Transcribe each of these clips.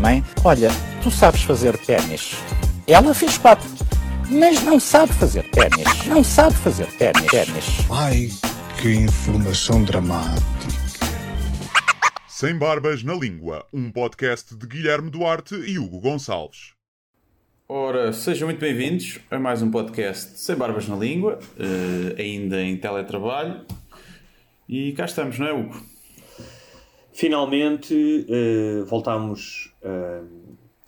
Mãe, olha, tu sabes fazer ténis. Ela fez quatro, mas não sabe fazer ténis. Não sabe fazer ténis. ténis. Ai, que informação dramática. Sem Barbas na Língua, um podcast de Guilherme Duarte e Hugo Gonçalves. Ora, sejam muito bem-vindos a mais um podcast Sem Barbas na Língua, eh, ainda em teletrabalho. E cá estamos, não é, Hugo? Finalmente eh, voltámos eh,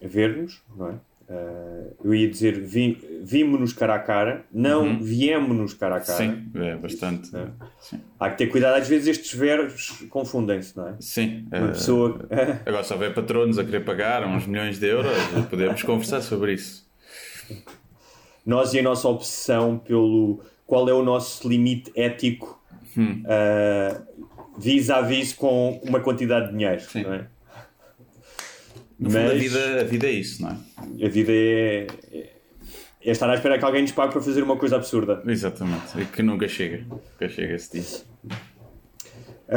a ver-nos, não é? Eh, eu ia dizer vi, vimos-nos cara a cara, não viemos-nos cara a cara. Uhum. Sim, é bastante. É. Sim. Há que ter cuidado, às vezes estes verbos confundem-se, não é? Sim. Uma pessoa. Agora, se houver patronos a querer pagar uns milhões de euros, podemos conversar sobre isso. Nós e a nossa obsessão pelo qual é o nosso limite ético Hum. eh, vis-à-vis com uma quantidade de dinheiro, Sim. não é? No fundo, a Mas- vida, a vida é isso, não é? A vida é, é, é estar à espera que alguém nos pague para fazer uma coisa absurda. Exatamente. E que nunca chega. Nunca chega esse dia.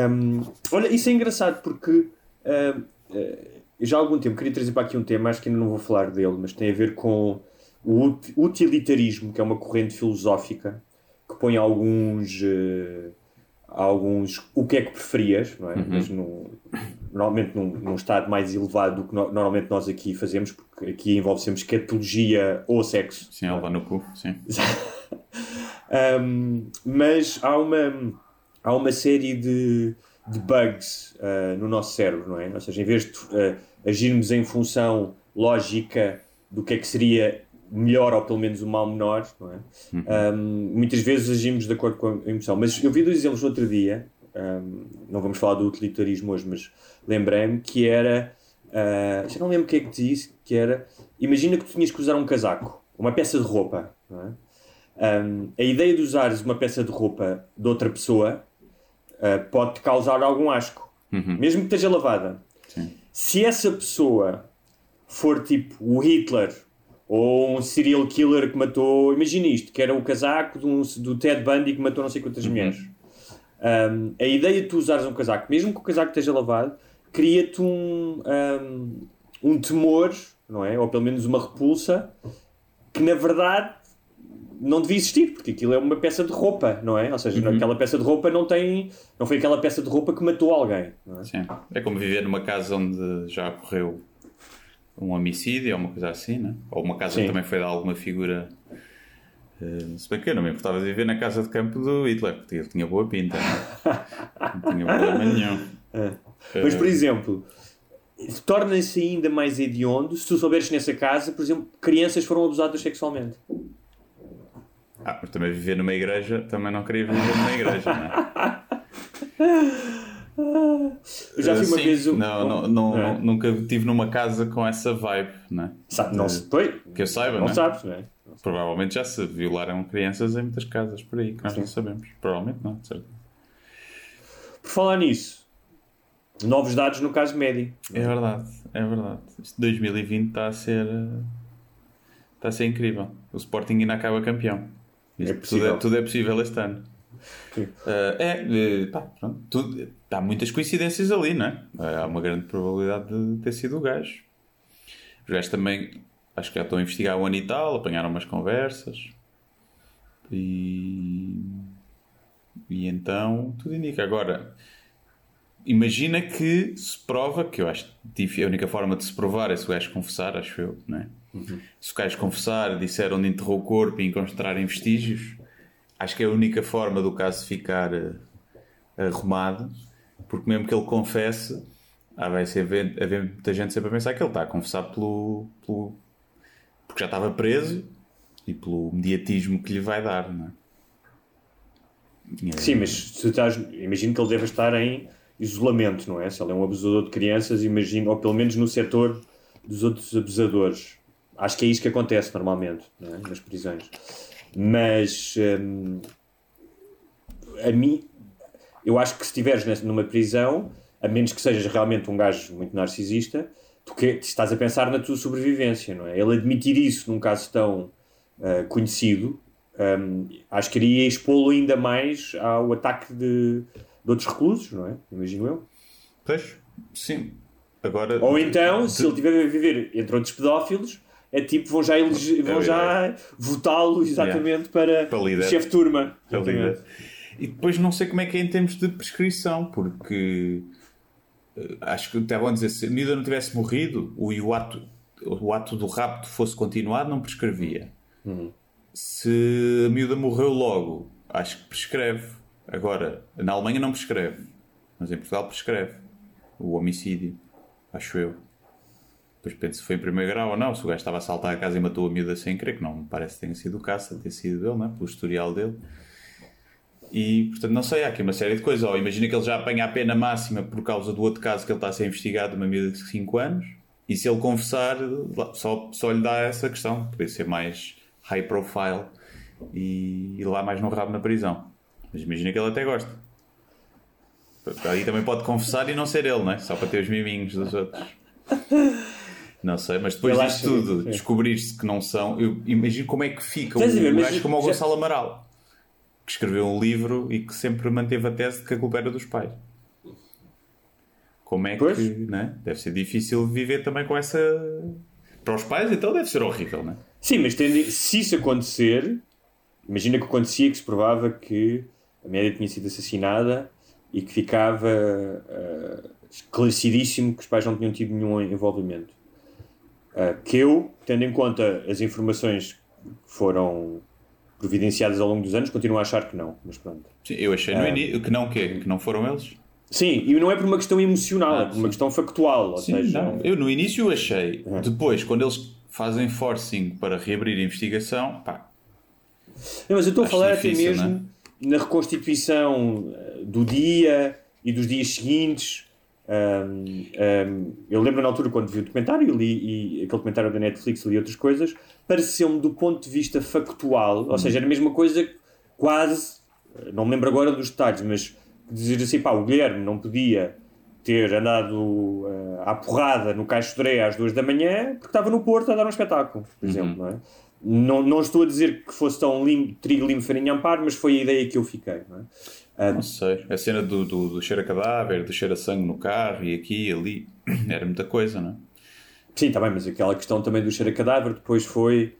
Hum, olha, isso é engraçado porque eu já há algum tempo queria trazer para aqui um tema, acho que ainda não vou falar dele, mas tem a ver com o ut- utilitarismo, que é uma corrente filosófica que põe alguns. eh, alguns o que é que preferias, não é? Mas num- normalmente num, num estado mais elevado do que no- normalmente nós aqui fazemos, porque aqui envolve sempre escatologia ou sexo. Sim, a levar no cu. Sim. Um, mas há uma, há uma série de, de bugs uh, no nosso cérebro, não é? Ou seja, em vez de uh, agirmos em função lógica do que é que seria melhor ou pelo menos o mal menor, não é? Um, muitas vezes agimos de acordo com a emoção. Mas eu vi dois exemplos no outro dia, um, não vamos falar do utilitarismo hoje, mas lembrei-me que era. Uh, já não lembro o que é que disse, que era. Imagina que tu tinhas que usar um casaco, uma peça de roupa, não é? Um, a ideia de usares uma peça de roupa de outra pessoa uh, pode-te causar algum asco, mesmo que esteja lavada. Se essa pessoa for tipo o Hitler ou um serial killer que matou, imagina isto, que era o casaco de um- do Ted Bundy que matou não sei quantas mulheres. Um, a ideia de tu usares um casaco, mesmo que o casaco esteja lavado, cria-te um, um, um temor, não é? Ou pelo menos uma repulsa, que na verdade não devia existir, porque aquilo é uma peça de roupa, não é? Ou seja, aquela peça de roupa não tem. Não foi aquela peça de roupa que matou alguém. Não é? Sim. É como viver numa casa onde já ocorreu um homicídio ou uma coisa assim, né? Ou uma casa Sim. também foi de alguma figura. eh, se bem que eu não me importava de viver na casa de campo do Hitler, porque ele tinha boa pinta. né? não tinha problema nenhum. Mas, Eh, por exemplo, torna-se ainda mais hediondo se tu souberes que nessa casa, por exemplo, crianças foram abusadas sexualmente. Ah, mas também viver numa igreja, também não queria viver numa igreja, não é? Eu já fui uma Sim. vez. um- Não, não, não- é. Nunca estive numa casa com essa vibe, né? Sabe, não se. Pois, Que eu saiba, não né? sabes, não é? Provavelmente já se violaram crianças em muitas casas por aí, que nós não sabemos. Provavelmente não, de certeza. Por falar nisso, novos dados no caso médio. É verdade, é verdade. Este 2020 está a ser. Está a ser incrível. O Sporting ainda acaba campeão. Isto É possível. Tudo, é, tudo é possível este ano. Sim. Eh, é, eh, pá, pronto. Tudo, há muitas coincidências ali, não é? Eh, Há uma grande probabilidade de ter sido o gajo. Os gajos também, acho que já estão a investigar o ano e tal, apanharam umas conversas. E. E então, tudo indica. Agora, imagina que se prova, que eu acho que a única forma de se provar é se o gajo confessar, acho eu, não é? Se o gajo confessar, disser onde enterrou o corpo e encontrarem vestígios, acho que é a única forma do caso ficar eh, arrumado, porque mesmo que ele confesse, ah, vai ser haver, muita gente sempre a pensar que ele está a confessar pelo, pelo- porque já estava preso e pelo mediatismo que lhe vai dar, não é? E, Sim, mas se estás. Imagino que ele deva estar em isolamento, não é? Se ele é um abusador de crianças, imagino, ou pelo menos no setor dos outros abusadores. Acho que é isso que acontece normalmente é? nas prisões. Mas hum, a mim, eu acho que se estiveres numa prisão, a menos que sejas realmente um gajo muito narcisista, tu que, estás a pensar na tua sobrevivência, não é? Ele admitir isso num caso tão uh, conhecido, um, acho que iria expô-lo ainda mais ao ataque de, de outros reclusos, não é? Imagino eu. Pois, sim. Agora, Ou então, se ele estiver a viver entre outros pedófilos, é tipo, vão já, elege- vão já votá-lo exatamente para, Para líder. chefe de turma. Para Exatamente. E depois não sei como é que é em termos de prescrição, porque eh, acho que estavam a dizer se a miúda não tivesse morrido o, e o, ato, o ato do rapto fosse continuado, não prescrevia. Se a miúda morreu logo, acho que prescreve. Agora, na Alemanha não prescreve, mas em Portugal prescreve o homicídio, acho eu. Depois penso se foi em primeiro grau ou não, se o gajo estava a saltar a casa e matou a miúda sem querer, que não me parece que tenha sido o caso, ter sido dele, não é? pelo historial dele. E, portanto, não sei, há aqui uma série de coisas. Ou imagina que ele já apanha a pena máxima por causa do outro caso que ele está a ser investigado, uma miúda de 5 anos, e se ele confessar, só, só lhe dá essa questão. Podia ser mais high profile e ir lá mais no rabo na prisão. Mas imagina que ele até gosta. Aí também pode confessar e não ser ele, não é? Só para ter os miminhos dos outros. Não sei, mas depois disto tudo, descobrir-se que não são. Eu imagino como é que fica um gajo como o Gonçalo Amaral, que escreveu um livro e que sempre manteve a tese de que a culpa era dos pais. Como é Pois. que. Né? Deve ser difícil viver também com essa. Para os pais, então deve ser horrível, não é? Sim, mas tendo- se isso acontecer, imagina que acontecia que se provava que a média tinha sido assassinada e que ficava ah, esclarecidíssimo que os pais não tinham tido nenhum envolvimento. Ah, que eu, tendo em conta as informações que foram providenciadas ao longo dos anos, continuo a achar que não, mas pronto. Sim, eu achei Ah. no início que não, que, que não foram eles. Sim, e não é por uma questão emocional, Ah, é por uma questão factual, ou Sim, seja... não. Eu no início achei. Uhum. Depois, quando eles fazem forcing para reabrir a investigação, pá, Não, mas eu estou a falar difícil, até mesmo não na reconstituição eh, do dia e dos dias seguintes. Ahm, ahm, eu lembro na altura quando vi o documentário li e aquele documentário da Netflix li outras coisas, pareceu-me do ponto de vista factual, ou seja, era a mesma coisa quase, eh, não me lembro agora dos detalhes, mas dizer assim, pá, o Guilherme não podia ter andado eh, à porrada no Caixo Dré às duas da manhã porque estava no Porto a dar um espetáculo, por exemplo, não é? Não, não estou a dizer que fosse tão lim, trigo, limo, farinha, amparo, mas foi a ideia que eu fiquei, não é? Ah, não sei. A cena do, do, do cheiro a cadáver, do cheiro a sangue no carro e aqui e ali, era muita coisa, não é? Sim, está bem, mas aquela questão também do cheiro a cadáver depois foi.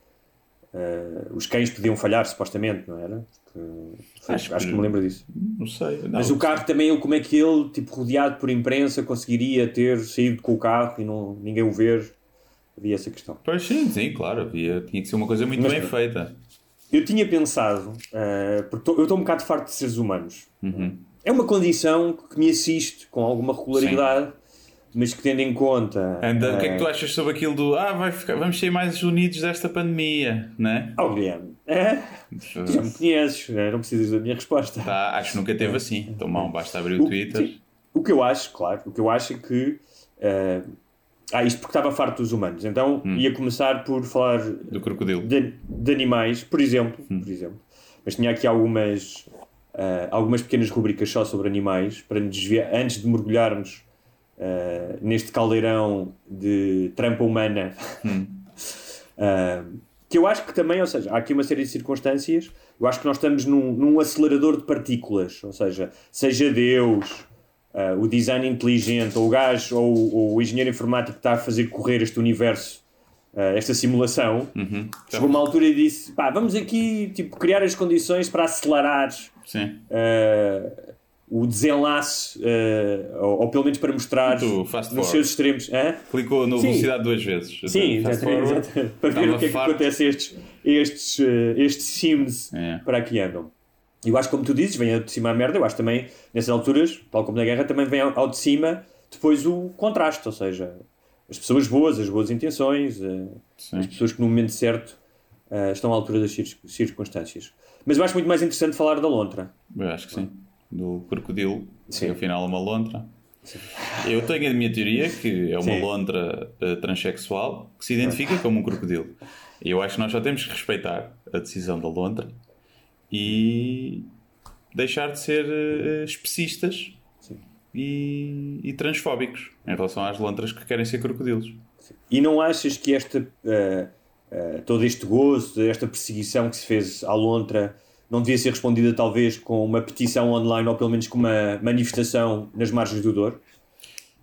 ah, os cães podiam falhar, supostamente, não era? Porque- Acho acho, que- me lembro disso. Não sei. Não, mas o carro também, como é que ele, tipo, rodeado por imprensa, conseguiria ter saído com o carro e não, ninguém o ver? Havia essa questão. Pois sim, sim, claro. Havia, tinha que ser uma coisa muito Mas bem feita. Eu tinha pensado, ah, porque tô- eu estou um bocado farto de seres humanos. Uhum. É uma condição que me assiste com alguma regularidade, mas que tendo em conta. Anda, o que é que tu ah, achas sobre aquilo do ah, vai ficar, vamos ser mais unidos desta pandemia, não é? Oh, Guilherme, é? tu já me conheces, né? não precisas da minha resposta. Tá, acho que nunca teve assim. Então, mal, basta abrir o O- Twitter. sim. O que eu acho, claro, o que eu acho é que. ah, ah, isto porque estava farto dos humanos. Então Hum. ia começar por falar Do crocodilo. de, de animais, por exemplo, Hum. por exemplo. Mas tinha aqui algumas, ah, algumas pequenas rubricas só sobre animais, para nos desviar, antes de mergulharmos ah, neste caldeirão de trampa humana. Hum. Ah, que eu acho que também, ou seja, há aqui uma série de circunstâncias. Eu acho que nós estamos num, num acelerador de partículas, ou seja, seja Deus, ah, o design inteligente, ou o gajo, ou, ou o engenheiro informático que está a fazer correr este universo, ah, esta simulação, Uhum. chegou uma altura e disse: pá, vamos aqui tipo, criar as condições para acelerar ah, o desenlace, ou, ou pelo menos para mostrar nos forward. seus extremos. Hã? Clicou na velocidade duas vezes. Sim, exatamente. Para ver o que é que acontece a estes, estes, estes sims É. para aqui andam. Eu acho como tu dizes, vem ao de cima a merda. Eu acho também, nessas alturas, tal como na guerra, também vem ao, ao de cima depois o contraste. Ou seja, as pessoas boas, as boas intenções, eh, Sim. as pessoas que no momento certo eh, estão à altura das cir- circunstâncias. Mas eu acho muito mais interessante falar da lontra. Eu acho que sim. do crocodilo, Sim. que afinal é uma lontra. Eu tenho a minha teoria que é uma Sim. lontra eh, transexual que se identifica como um crocodilo. E eu acho que nós só temos que respeitar a decisão da lontra e deixar de ser eh, especistas e, e transfóbicos em relação às lontras que querem ser crocodilos. E não achas que esta, eh, eh, todo este gozo, esta perseguição que se fez à lontra não devia ser respondida talvez com uma petição online ou pelo menos com uma manifestação nas margens do Douro?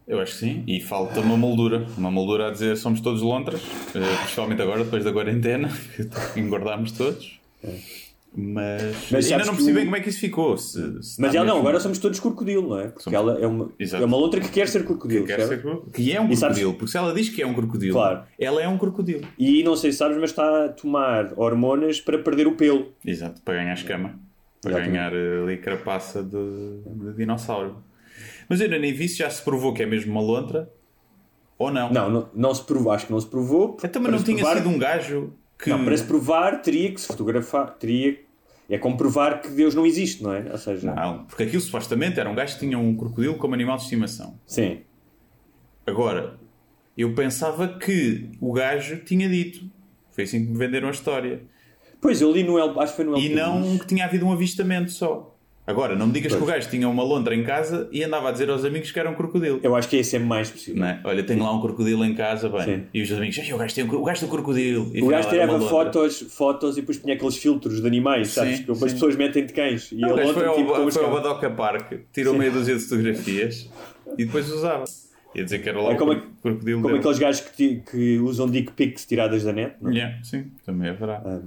Eu acho que sim. E falta uma moldura. Uma moldura a dizer somos todos lontras, eh, principalmente agora, depois da quarentena, engordámos todos. Mas, Mas ainda não percebi bem como é que isso ficou. Se, se Mas ela não, agora somos todos crocodilo, não é? Porque Somos- ela é uma, Exato. é uma lontra que quer ser crocodilo. que, quer ser cro- que é um E sabes- crocodilo. Porque se ela diz que é um crocodilo, Claro. ela é um crocodilo. E não sei se sabes, mas está a tomar hormonas para perder o pelo. Exato, para ganhar escama. Para ganhar eh, ali carapaça de, de dinossauro. Mas eu ainda nem vi se já se provou que é mesmo uma lontra ou não. Não, não, não se provou, acho que não se provou. porque Então, mas não tinha provar- sido um gajo que. Não, para se provar teria que se fotografar, teria é como provar que Deus não existe, não é? Ou seja, Não, porque aquilo supostamente era um gajo que tinha um crocodilo como animal de estimação. sim. Agora, eu pensava que o gajo tinha dito. Foi assim que me venderam a história. Pois eu li no El, acho que foi no El E não que tinha havido um avistamento só. Agora, não me digas que o gajo tinha uma lontra em casa e andava a dizer aos amigos que era um crocodilo. Eu acho que esse é mais possível. Não é? Olha, tenho lá um crocodilo em casa, bem. Sim. E os amigos, "Ei, o gajo tem um, o gajo um crocodilo. E O gajo tirava fotos, fotos e depois punha aqueles filtros de animais, Sim, sabes? Que as pessoas metem de cães. E O a gajo foi ao, tipo os foi ao cães. Badoca Park, tirou meia dúzia de fotografias e depois usava. Ia dizer que era lá É o como, cro- crocodilo como dele. aqueles gajos que, que usam dick pics tiradas da net. não é? Yeah, sim, também é verdade.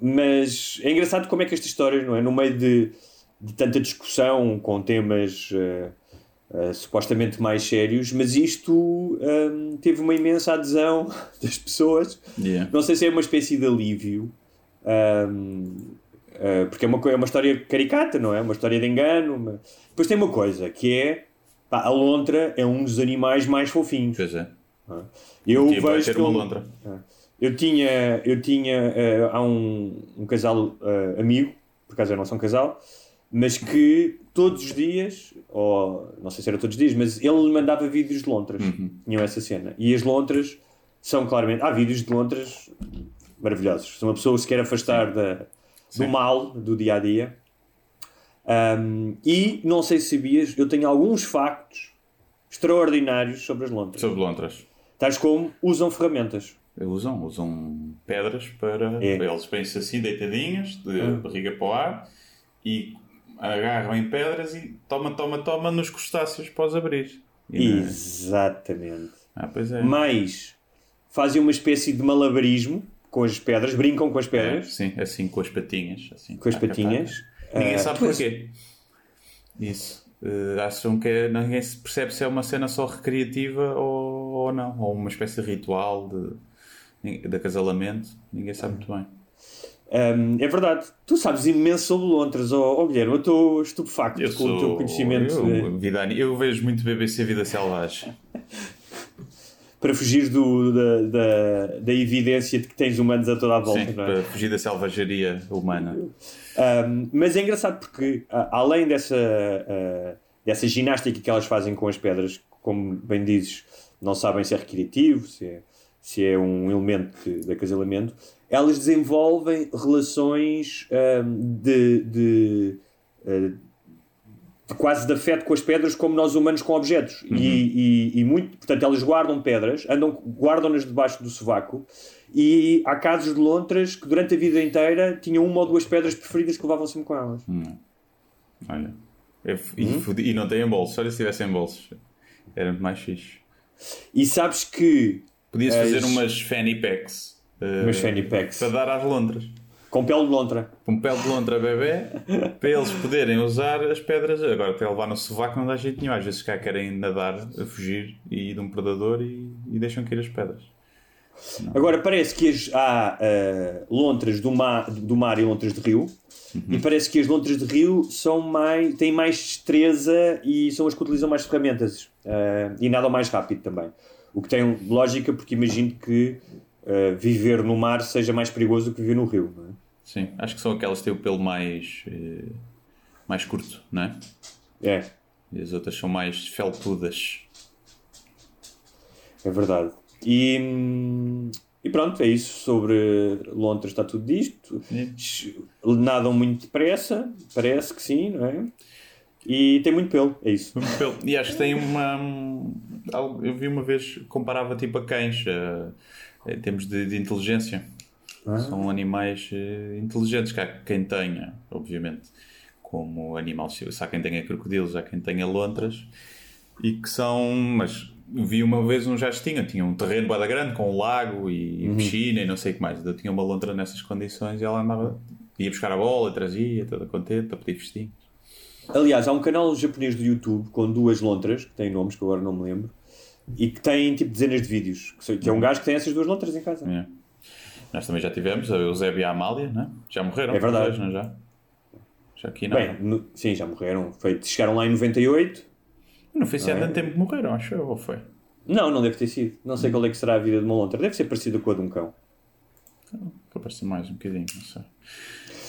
Mas é engraçado como é que estas histórias, não é? No meio de, de tanta discussão com temas eh, eh, supostamente mais sérios, mas isto ehm, teve uma imensa adesão das pessoas. Yeah. Não sei se é uma espécie de alívio, ehm, eh, porque é uma, é uma história caricata, não é? Uma história de engano. Uma... Depois tem uma coisa que é pá, a lontra é um dos animais mais fofinhos. Pois é. Eu Tipo, vai vejo ter uma lontra. eu tinha, eu tinha há um, um casal amigo, por acaso eu não sou um casal, mas que todos os dias, ou não sei se era todos os dias, mas ele mandava vídeos de lontras. Uhum. Tinham essa cena. E as lontras são claramente. Há vídeos de lontras maravilhosos. Se uma pessoa se quer afastar da, do mal do dia a dia. Um, e não sei se sabias, eu tenho alguns factos extraordinários sobre as lontras. Sobre lontras. Tais como usam ferramentas. Usam, usam pedras para. É. Eles põem-se assim, deitadinhas, de Ah. barriga para o ar, e agarram em pedras e toma, toma, toma nos crustáceos para os abrir. E é? Exatamente. Ah, pois é. Mas fazem uma espécie de malabarismo com as pedras, brincam com as É, pedras, sim, assim com as patinhas. Assim, com as patinhas. Ninguém Ah, sabe porquê. Isso. Eh, acham que é, ninguém se percebe se é uma cena só recreativa ou, ou não. Ou uma espécie de ritual de, de acasalamento. Ninguém sabe muito bem. Um, é verdade. Tu sabes imenso sobre lontras, ó oh, Guilherme. Eu estou estupefacto Eu com o teu sou. conhecimento Eu, de- vida, eu vejo muito BBC Vida Selvagem. para fugir do, da, da, da evidência de que tens humanos a toda a volta. Sim, não é? para fugir da selvageria humana. Um, mas é engraçado porque, além dessa, uh, dessa ginástica que elas fazem com as pedras, como bem dizes, não sabem se é recreativo, se é, se é um elemento de, de acasalamento, elas desenvolvem relações um, de, de, uh, de quase de afeto com as pedras como nós humanos com objetos. E, e, e muito, portanto, elas guardam pedras, andam, guardam-nas debaixo do sovaco e há casos de lontras que durante a vida inteira tinham uma ou duas pedras preferidas que levavam sempre com elas. Olha. Eu f- e, Hum? e não em bolsos. Olha se tivessem bolsos. Era mais fixe. E sabes que Podias As- fazer umas fanny packs. eh, Umas fanny packs. Para dar às lontras. com pele de lontra. Um pele de lontra bebê. para eles poderem usar as pedras. Agora, até levar no sovaco não dá jeito nenhum. Às vezes cá querem nadar, a fugir e de um predador e, e deixam cair as pedras. Agora parece que as, há ah, lontras do mar, do mar e lontras de rio. E parece que as lontras de rio são mais, têm mais destreza e são as que utilizam mais ferramentas ah, e nadam mais rápido também. O que tem lógica porque imagino que ah, viver no mar seja mais perigoso do que viver no rio. Não é? Sim, acho que são aquelas que têm o pelo mais. eh, mais curto, não é? É, E as outras são mais felpudas. é verdade. E, hum, e pronto, é isso. Sobre Londres está tudo disto. Nadam muito depressa, parece que sim, não é? E tem muito pelo, é isso. Muito pelo. E acho que tem uma. Eu vi uma vez, comparava tipo a cães, eh, em termos de, de inteligência. São animais eh, inteligentes, que há quem tenha, obviamente, como animal. Se há quem tenha crocodilos, há quem tenha lontras, e que são. Mas vi uma vez um jastinho, tinha um terreno bada grande com um lago e piscina e não sei o que mais. Eu tinha uma lontra nessas condições e ela andava. ia buscar a bola, trazia, toda contente, a pedir festinho. Aliás, há um canal japonês do YouTube com duas lontras, que têm nomes que agora não me lembro, e que tem tipo dezenas de vídeos. Que, é um gajo que tem essas duas lontras em casa. É. Nós também já tivemos a Eusébio e a Amália, né? já morreram. É verdade. dois, não já? Já aqui não. Bem, no- sim, já morreram. Foi, chegaram lá em 98. não foi se há não é? tanto tempo que morreram, acho eu, ou foi? Não, não deve ter sido. Não sei qual é que será a vida de uma lontra. Deve ser parecida com a de um cão. Ser mais um bocadinho, não sei.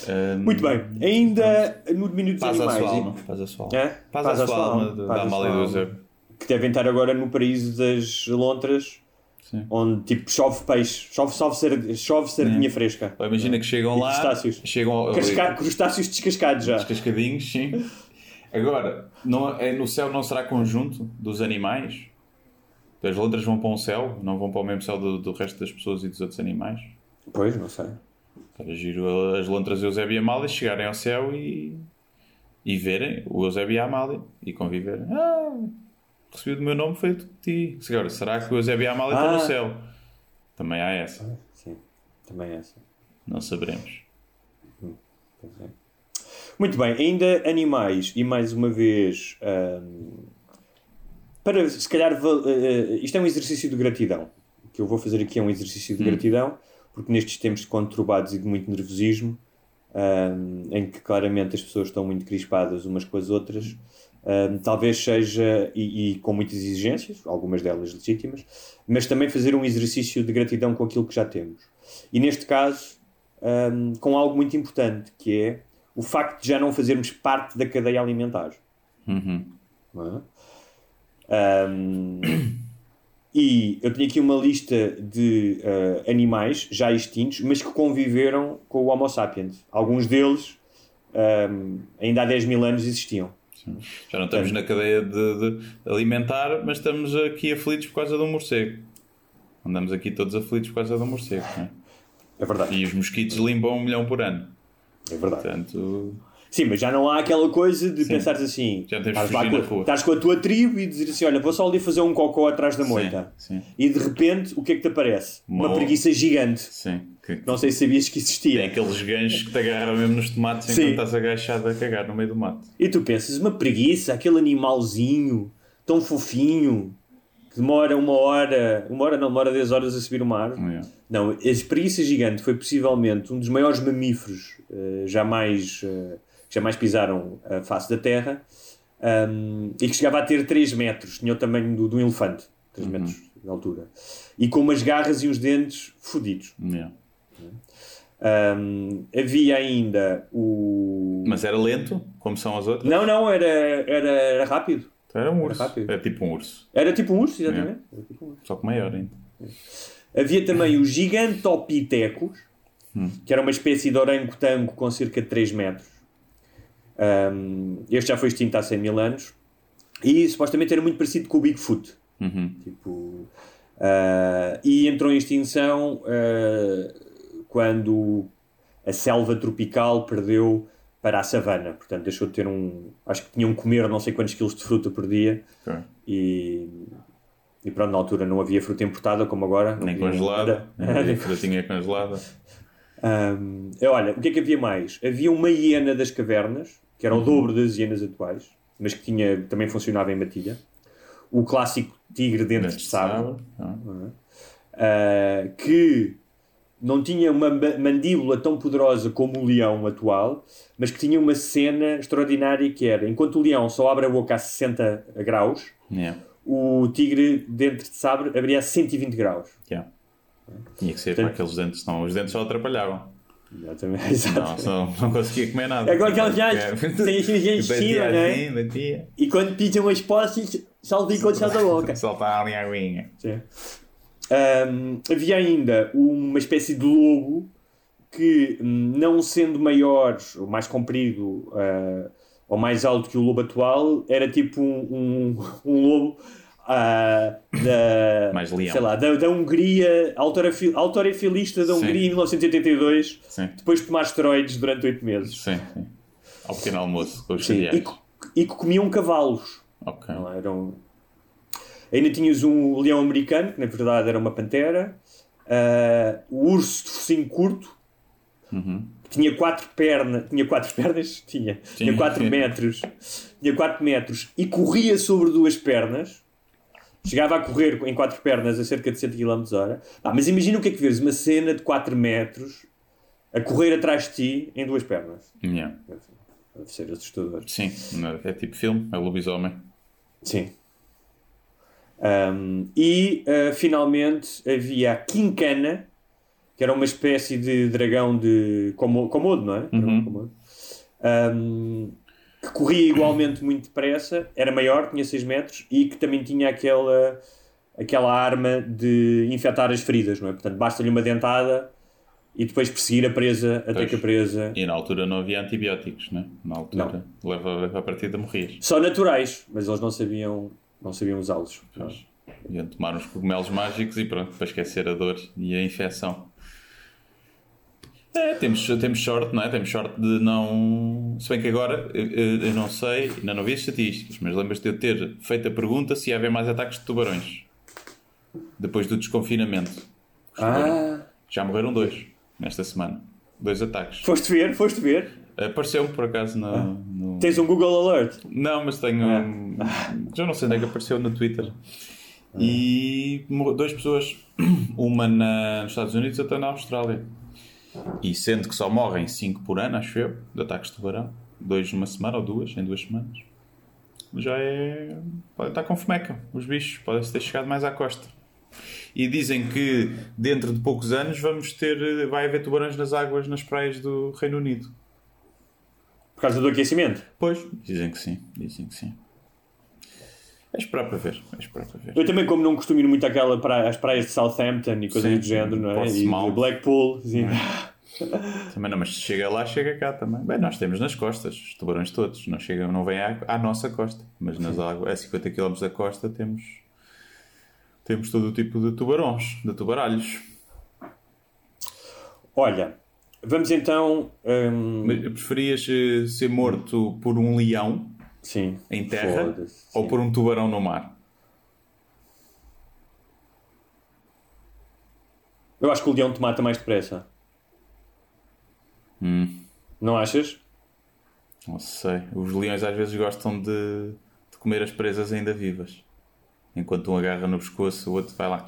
Ahm, Muito bem. Ainda no domínio dos Paz animais. sua alma. Paz à sua alma. É? Paz, à sua alma, Paz da à Amália sua do alma. Eusébio. Que devem estar agora no paraíso das lontras, Sim. onde tipo chove peixe, chove, chove, sar- chove sardinha fresca. Pá, Imagina que chegam E lá. crustáceos. Chegam Casca- crustáceos descascados já. Descascadinhos, sim. Agora, não, é, no céu não será conjunto dos animais? As lontras vão para um céu, não vão para o mesmo céu do, do resto das pessoas e dos outros animais? Pois, não sei. Era giro as lontras Eusébio e Amália chegarem ao céu e, e verem o Eusébio e a Amália e conviverem. Ah, recebi do meu nome foi de ti. Agora, será que o Eusébio e a Amália estão Ah. no céu? Também há essa. Sim, também é essa. Não saberemos. Pois é. Muito bem, ainda animais, e mais uma vez, hum, para se calhar, val- eh, isto é um exercício de gratidão. O que eu vou fazer aqui é um exercício de gratidão, porque nestes tempos conturbados e de muito nervosismo, hum, em que claramente as pessoas estão muito crispadas umas com as outras, hum, talvez seja, e, e com muitas exigências, algumas delas legítimas, mas também fazer um exercício de gratidão com aquilo que já temos. E neste caso, hum, com algo muito importante, que é o facto de já não fazermos parte da cadeia alimentar. Uhum. não é? E eu tenho aqui uma lista de ah, animais já extintos, mas que conviveram com o Homo sapiens. Alguns deles hum, ainda há 10 mil anos existiam. Já não estamos na cadeia de, de alimentar, mas estamos aqui aflitos por causa do morcego. Andamos aqui todos aflitos por causa do morcego. não é? É verdade. E os mosquitos limpam um milhão por ano. É verdade. Portanto, Sim, mas já não há aquela coisa de pensares assim, Já temos estás, com, estás com a tua tribo e dizer assim, olha, vou só ali fazer um cocó atrás da moita. sim, E de repente, o que é que te aparece? Uma, Uma- preguiça gigante. sim. Que, Não sei se sabias que tem existia. aqueles ganchos que te agarram mesmo nos tomates Sim. enquanto estás agachado a cagar no meio do mato. E tu pensas, uma preguiça, aquele animalzinho tão fofinho que demora uma hora, uma hora não, demora 10 horas a subir o mar. É. Não, a preguiça gigante foi possivelmente um dos maiores mamíferos eh, jamais, eh, que jamais pisaram a face da Terra um, e que chegava a ter 3 metros, tinha o tamanho do, do elefante, 3 metros de altura, e com umas garras e uns dentes fodidos. É. Um, havia ainda o. Mas era lento, como são as outras? Não, não, era, era, era rápido. Então era um urso. rápido. É tipo um urso. Era tipo um urso, exatamente. Era tipo um urso. Só que maior ainda. Havia também os Gigantopithecus, que era uma espécie de orangotango com cerca de 3 metros. Um, este já foi extinto há 100 mil anos. E supostamente era muito parecido com o Bigfoot. Uhum. Tipo, ah, e entrou em extinção ah, quando a selva tropical perdeu para a savana. Portanto, deixou de ter um. Acho que tinham que comer não sei quantos quilos de fruta por dia. Ok. E, e pronto, na altura não havia fruta importada como agora. Nem congelada. Nem frutinha congelada. Ahm, olha, o que é que havia mais? Havia uma hiena das cavernas, que era o dobro das hienas atuais, mas que tinha, também funcionava em matilha. O clássico tigre dente de sabre, Ah. ah, que não tinha uma ma- mandíbula tão poderosa como o leão atual, mas que tinha uma cena extraordinária que era, enquanto o leão só abre a boca a 60 graus, Yeah. o tigre dente de sabre abria a 120 graus. Yeah. Tinha que ser Portanto- para aqueles dentes, senão os dentes só atrapalhavam. Exatamente. Não, não, não conseguia comer nada. É igual aqueles gajos têm as gajos de cima, não é? Assim, batia. E quando pisam as postas, saltam quando sai da boca. Soltar ali a aguinha. Sim. Ahm, havia ainda uma espécie de lobo que, hum, não sendo maior ou mais comprido ah, ou mais alto que o lobo atual, era tipo um, um, um lobo ah, da, Mais leão. sei lá, da, da Hungria, autorefi- autorefilista da Sim. Hungria em 1982, Sim. depois de tomar esteroides durante 8 meses. Sim, sim. Ao pequeno almoço com os Sim, e, e que comiam cavalos. Não eram... Ainda tinhas um leão americano, que na verdade era uma pantera, ah, o urso de focinho curto, Uhum. que tinha quatro pernas, tinha quatro pernas? Tinha, tinha Tinha. 4 metros, tinha 4 metros e corria sobre duas pernas. Chegava a correr em quatro pernas a cerca de 100 km hora. Ah, mas imagina o que é que vês, uma cena de 4 metros a correr atrás de ti em duas pernas. Yeah. Deve ser assustador. Sim, é tipo filme, é lobisomem. Sim. Um, e uh, finalmente havia a Quincana, que era uma espécie de dragão de Komodo, não é? Komodo. Um, que corria igualmente muito depressa, era maior, tinha 6 metros e que também tinha aquela, aquela arma de infectar as feridas, não é? Portanto, basta-lhe uma dentada e depois perseguir a presa até Pois. que a presa. E na altura não havia antibióticos, né? Na altura leva a partida morrias. Só naturais, mas eles não sabiam, não sabiam usá-los. Iam tomar uns cogumelos mágicos e pronto, para esquecer a dor e a infecção. É, temos, temos sorte, não é? Temos sorte de não. Se bem que agora eu, eu- não sei, ainda não vi as estatísticas, mas lembras-te de eu ter feito a pergunta se ia haver mais ataques de tubarões depois do desconfinamento. Ah, Já morreram dois nesta semana. Dois ataques. foste ver, foste ver. Apareceu-me por acaso no, no- Tens um Google Alert. Não, mas tenho. um- Já não sei onde é que apareceu no Twitter. E morreu duas pessoas, uma na, nos Estados Unidos e outra na Austrália. E sendo que só morrem 5 por ano, acho eu, de ataques de tubarão, dois numa semana ou duas, em duas semanas, já é. Pode estar com fomeca. Os bichos podem ter chegado mais à costa. E dizem que dentro de poucos anos vamos ter. Vai haver tubarões nas águas nas praias do Reino Unido. Por causa do aquecimento. Pois, dizem que sim, dizem que sim. É esperar para ver, é esperar para ver. Eu também, como não costumo ir muito àquela praia, às praias de Southampton e coisas Sim, do género, não é? E de Blackpool. Sim. Também não, mas se chega lá, chega cá também. Bem, nós temos nas costas, os tubarões todos, não, chegam, não vêm à, à nossa costa, mas nas águas, a 50 km da costa temos, temos todo o tipo de tubarões, de tubaralhos. Olha, vamos então. hum, Preferias eh, ser morto por um leão sim. em terra Foda-se, ou sim. por um tubarão no mar? Eu acho que o leão te mata mais depressa. Hum. Não achas? Não sei. Os leões às vezes gostam de, de comer as presas ainda vivas. Enquanto um agarra no pescoço, o outro vai lá.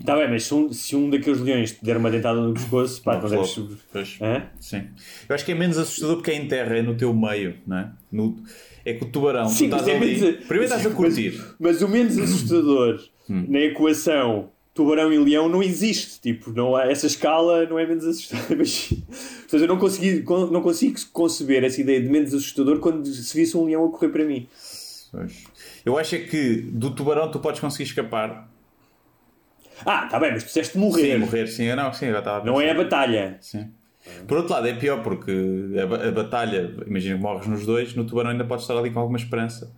Está bem, mas se um, se um daqueles leões te der uma dentada no pescoço, pá, não deves. Pois. Sim. Eu acho que é menos assustador porque é em terra, é no teu meio, não é? No- É que o tubarão, tu Sim, estás mas é ali. menos- Primeiro estás a curtir. Mas o menos assustador Hum. na equação tubarão e leão não existe. Tipo, não há, essa escala não é menos assustador. Mas, portanto, eu não, consegui, con- não consigo conceber essa ideia de menos assustador quando se visse um leão a correr para mim. Pois. Eu acho é que do tubarão tu podes conseguir escapar. Ah, tá bem, mas tu disseste morrer. Sim, morrer, sim. Não, sim, eu estava a Não é a batalha. Sim. Por outro lado, é pior porque a, a batalha, imagina que morres nos dois, no tubarão ainda podes estar ali com alguma esperança.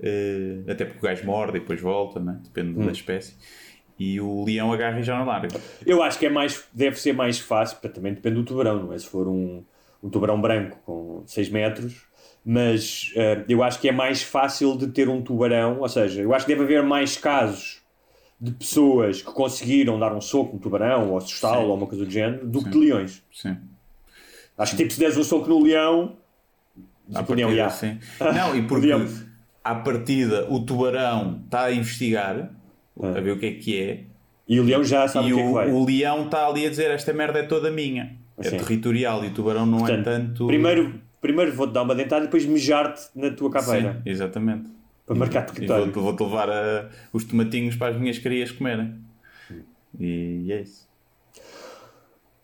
Eh, até porque o gajo morde e depois volta, né? depende Hum. da espécie. E o leão agarra e já não larga. Eu acho que é mais, deve ser mais fácil, também depende do tubarão, não é? Se for um, um tubarão branco com 6 metros, mas eh, eu acho que é mais fácil de ter um tubarão, ou seja, eu acho que deve haver mais casos de pessoas que conseguiram dar um soco no tubarão ou assustá-lo Sim. ou uma coisa do género do que de leões. Sim. Acho que tipo, se des um soco no leão, À partida, já. sim. Não, e porque à partida o tubarão está a investigar, Ah. a ver o que é que é, e o leão já sabe e o que é que vai. o leão está ali a dizer esta merda é toda minha. É Sim. territorial e o tubarão não Portanto, é tanto. Primeiro, primeiro vou-te dar uma dentada e depois mejar-te na tua Sim, caveira exatamente. para marcar E território. vou-te levar a- os tomatinhos para as minhas crias comerem. E é isso.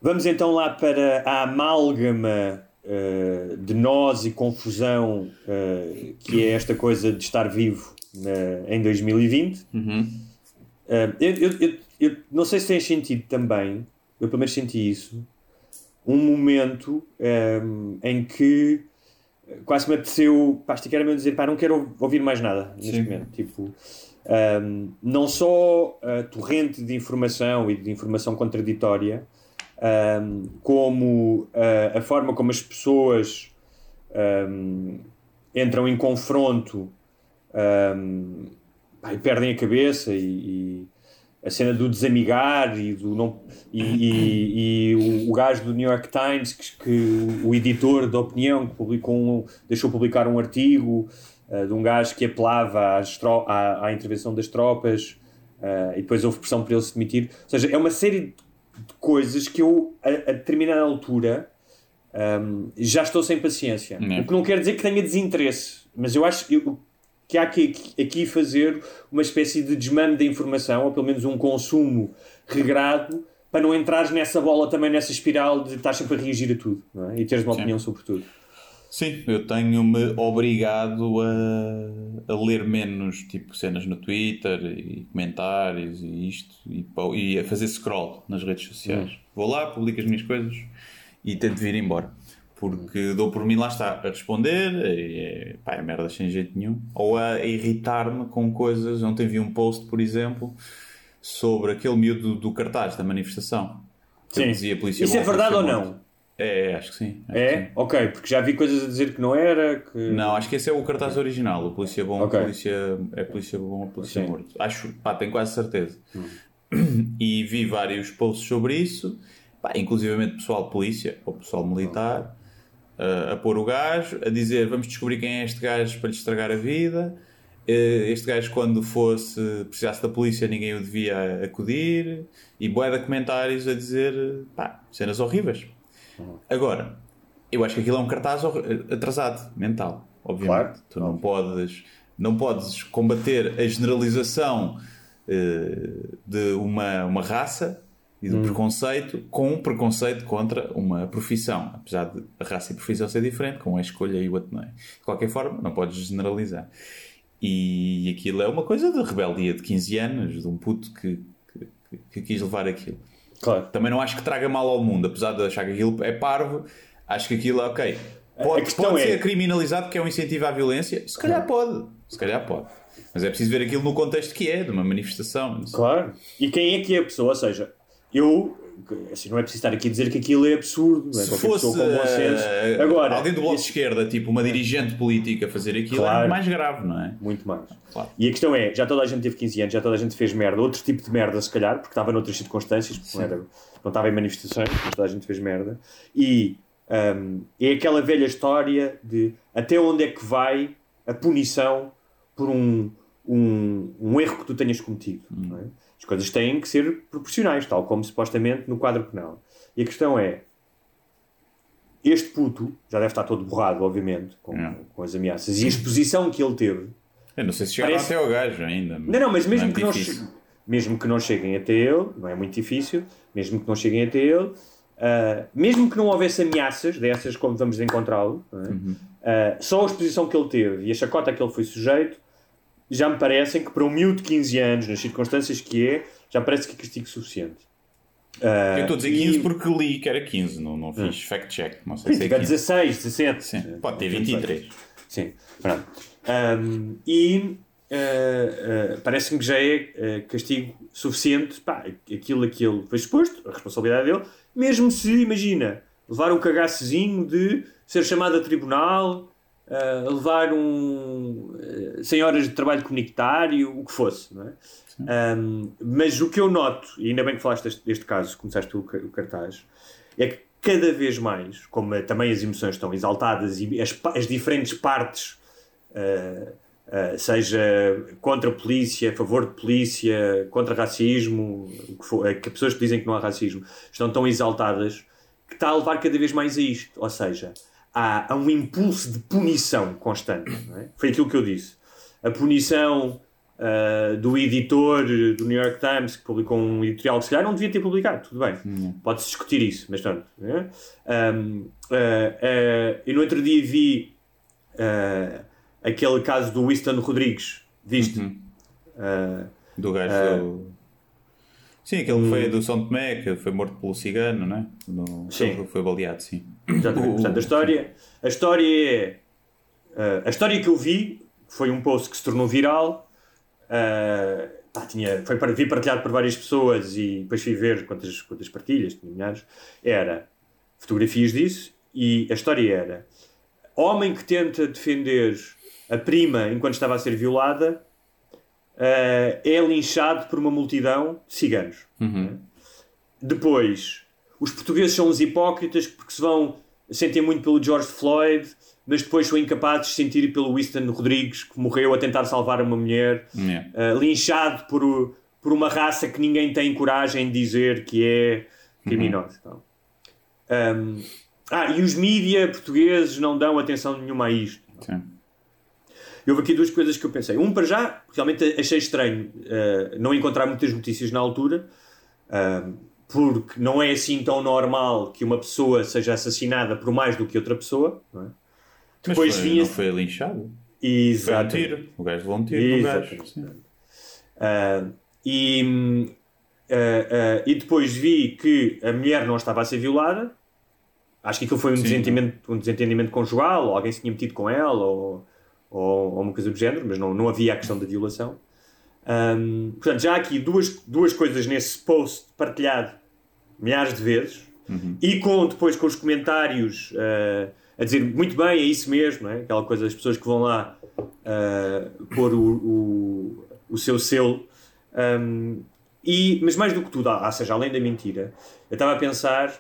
Vamos então lá para a amálgama uh, de nós e confusão uh, que é esta coisa de estar vivo na- em 2020. Uhum. Uh, eu, eu- eu- eu não sei se tens sentido também, eu pelo menos senti isso, um momento um, em que quase me apeteceu, pá, esticar a mão e dizer, pá, não quero ouvir mais nada neste Sim. momento. Tipo, um, não só a torrente de informação e de informação contraditória, um, como uh, a forma como as pessoas entram em confronto pá, e perdem a cabeça e, e a cena do desamigar e do não e, e- e o, o gajo do New York Times que, que o editor da opinião que publicou um- deixou publicar um artigo uh, de um gajo que apelava às à, à intervenção das tropas uh, e depois houve pressão para ele se demitir ou seja, é uma série de coisas que eu a, a determinada altura um, já estou sem paciência É. o que não quer dizer que tenha desinteresse mas eu acho eu- que há que aqui- fazer uma espécie de desmame da informação, ou pelo menos um consumo regrado, para não entrares nessa bola também, nessa espiral de estar sempre a reagir a tudo é? e teres uma Sim. opinião sobre tudo. Sim, eu tenho-me obrigado a, a ler menos tipo cenas no Twitter e comentários e isto e, e a fazer scroll nas redes sociais. Vou lá, publico as minhas coisas e tento vir embora. Porque dou por mim lá está a responder, e é, pá, é merda sem jeito nenhum, ou a irritar-me com coisas. Ontem vi um post, por exemplo, sobre aquele miúdo do, do cartaz da manifestação. Que Sim. dizia polícia Isso é verdade ou não? É, é, acho que sim. acho que É? sim. Ok, porque já vi coisas a dizer que não era. Que... Não, acho que esse é o cartaz original. O polícia bom, Ok. polícia, é polícia bom, polícia Sim. morto. Acho, pá, tenho quase certeza. E vi vários posts sobre isso, pá, inclusivamente pessoal de polícia ou pessoal militar, uh, a pôr o gajo, a dizer vamos descobrir quem é este gajo para lhe estragar a vida. Uh, Este gajo, quando fosse precisasse da polícia, ninguém o devia acudir. E boé de comentários a dizer pá, cenas horríveis. Agora, eu acho que aquilo é um cartaz atrasado, mental, obviamente. Claro, tu não podes, não podes combater a generalização eh, de uma, uma raça e do preconceito com um preconceito contra uma profissão. Apesar de a raça e a profissão ser diferente, com a escolha e o outro não é. De qualquer forma, não podes generalizar. E aquilo é uma coisa de rebeldia de 15 anos, de um puto que, que, que- que quis levar aquilo. Claro. Também não acho que traga mal ao mundo, apesar de achar que aquilo é parvo, acho que aquilo é ok. Pode, pode é- ser criminalizado porque é um incentivo à violência? Se calhar pode. Se calhar pode. Mas é preciso ver aquilo no contexto que é, de uma manifestação. Claro. E quem é que é a pessoa? Ou seja, eu. Assim, não é preciso estar aqui a dizer que aquilo é absurdo. Não é? Se Qualquer fosse eh, Agora, alguém do bloco de esquerda, tipo uma dirigente política, fazer aquilo Claro. é mais grave, não é? Muito mais. Claro. E a questão é, já toda a gente teve 15 anos, já toda a gente fez merda, outro tipo de merda se calhar, porque estava noutras circunstâncias, porque não, era, não estava em manifestações, mas toda a gente fez merda. E hum, é aquela velha história de até onde é que vai a punição por um, um, um erro que tu tenhas cometido. não é? As coisas têm que ser proporcionais, tal como supostamente no quadro penal. E a questão é, este puto já deve estar todo borrado, obviamente, com, É. com as ameaças, e a exposição que ele teve Eu não sei se chegaram Parece- até ao gajo ainda. não, não, mas mesmo, é que não difícil. mesmo que não cheguem até ele, não é muito difícil, mesmo que não cheguem até ele, ah, mesmo que não houvesse ameaças dessas como vamos encontrá-lo, não é? Uhum. Ah, só a exposição que ele teve e a chacota que ele foi sujeito já me parecem que para um miúdo de 15 anos, nas circunstâncias que é, já parece que é castigo suficiente. Ah, Eu estou a dizer e- 15 porque li que era 15, não, não fiz fact-check. Não sei se é tiver 15. 16, 17. Sim, pode ter 23. Sim, pronto. Ahm, e ah, ah, parece-me que já é ah, castigo suficiente, pá, aquilo a que ele foi exposto, a responsabilidade dele, mesmo se, imagina, levar um cagacezinho de ser chamado a tribunal, ah, levar um ah, 100 horas de trabalho comunitário, o que fosse, não é? Ahm, mas o que eu noto, e ainda bem que falaste deste, deste caso, começaste o, ca- o cartaz, é que cada vez mais, como também as emoções estão exaltadas e as, as diferentes partes, ah, ah, seja contra a polícia, a favor de polícia, contra racismo, que, for, que pessoas que dizem que não há racismo, estão tão exaltadas que está a levar cada vez mais a isto. Ou seja, há, há um impulso de punição constante. é? Foi aquilo que eu disse. A punição uh, do editor do New York Times que publicou um editorial que se calhar não devia ter publicado, tudo bem, pode-se discutir isso, mas pronto. Né? Um, uh, uh, e no outro dia vi aquele caso do Winston Rodrigues, viste? Uh, Do gajo Ah. do. Sim, aquele que foi do São Tomé, que foi morto pelo cigano, não é? No... Sim. Foi baleado, sim. Exatamente. Portanto, a história, a história é. uh, a história que eu vi foi um post que se tornou viral. uh, pá, tinha, foi para, vi partilhado por várias pessoas e depois fui ver quantas, quantas partilhas, tinha milhares. Era fotografias disso e a história era: homem que tenta defender a prima enquanto estava a ser violada uh, é linchado por uma multidão de ciganos. Depois, os portugueses são os hipócritas porque se vão sentem muito pelo George Floyd, mas depois são incapazes de sentir pelo Winston Rodrigues, que morreu a tentar salvar uma mulher, Yeah. uh, linchado por, por uma raça que ninguém tem coragem de dizer que é criminosa. Então, um, ah, e os mídia portugueses não dão atenção nenhuma a isto. Sim. E houve aqui duas coisas que eu pensei. Um, para já, realmente achei estranho uh, não encontrar muitas notícias na altura, uh, porque não é assim tão normal que uma pessoa seja assassinada por mais do que outra pessoa. Não é? Mas Depois foi, vinha. não foi linchado. Foi um Exato. tiro. O gajo levou um tiro. Sim. Uh, e, e depois vi que a mulher não estava a ser violada. Acho que aquilo foi um, Sim. desentendimento, um desentendimento conjugal, ou alguém se tinha metido com ela, ou, ou, ou uma coisa do género, mas não, não havia a questão da violação. Um, portanto, já há aqui duas, duas coisas nesse post partilhado milhares de vezes e com depois com os comentários uh, a dizer muito bem, é isso mesmo, é? aquela coisa das pessoas que vão lá uh, pôr o, o, o seu selo. Um, e, mas mais do que tudo, ou seja, além da mentira, eu estava a pensar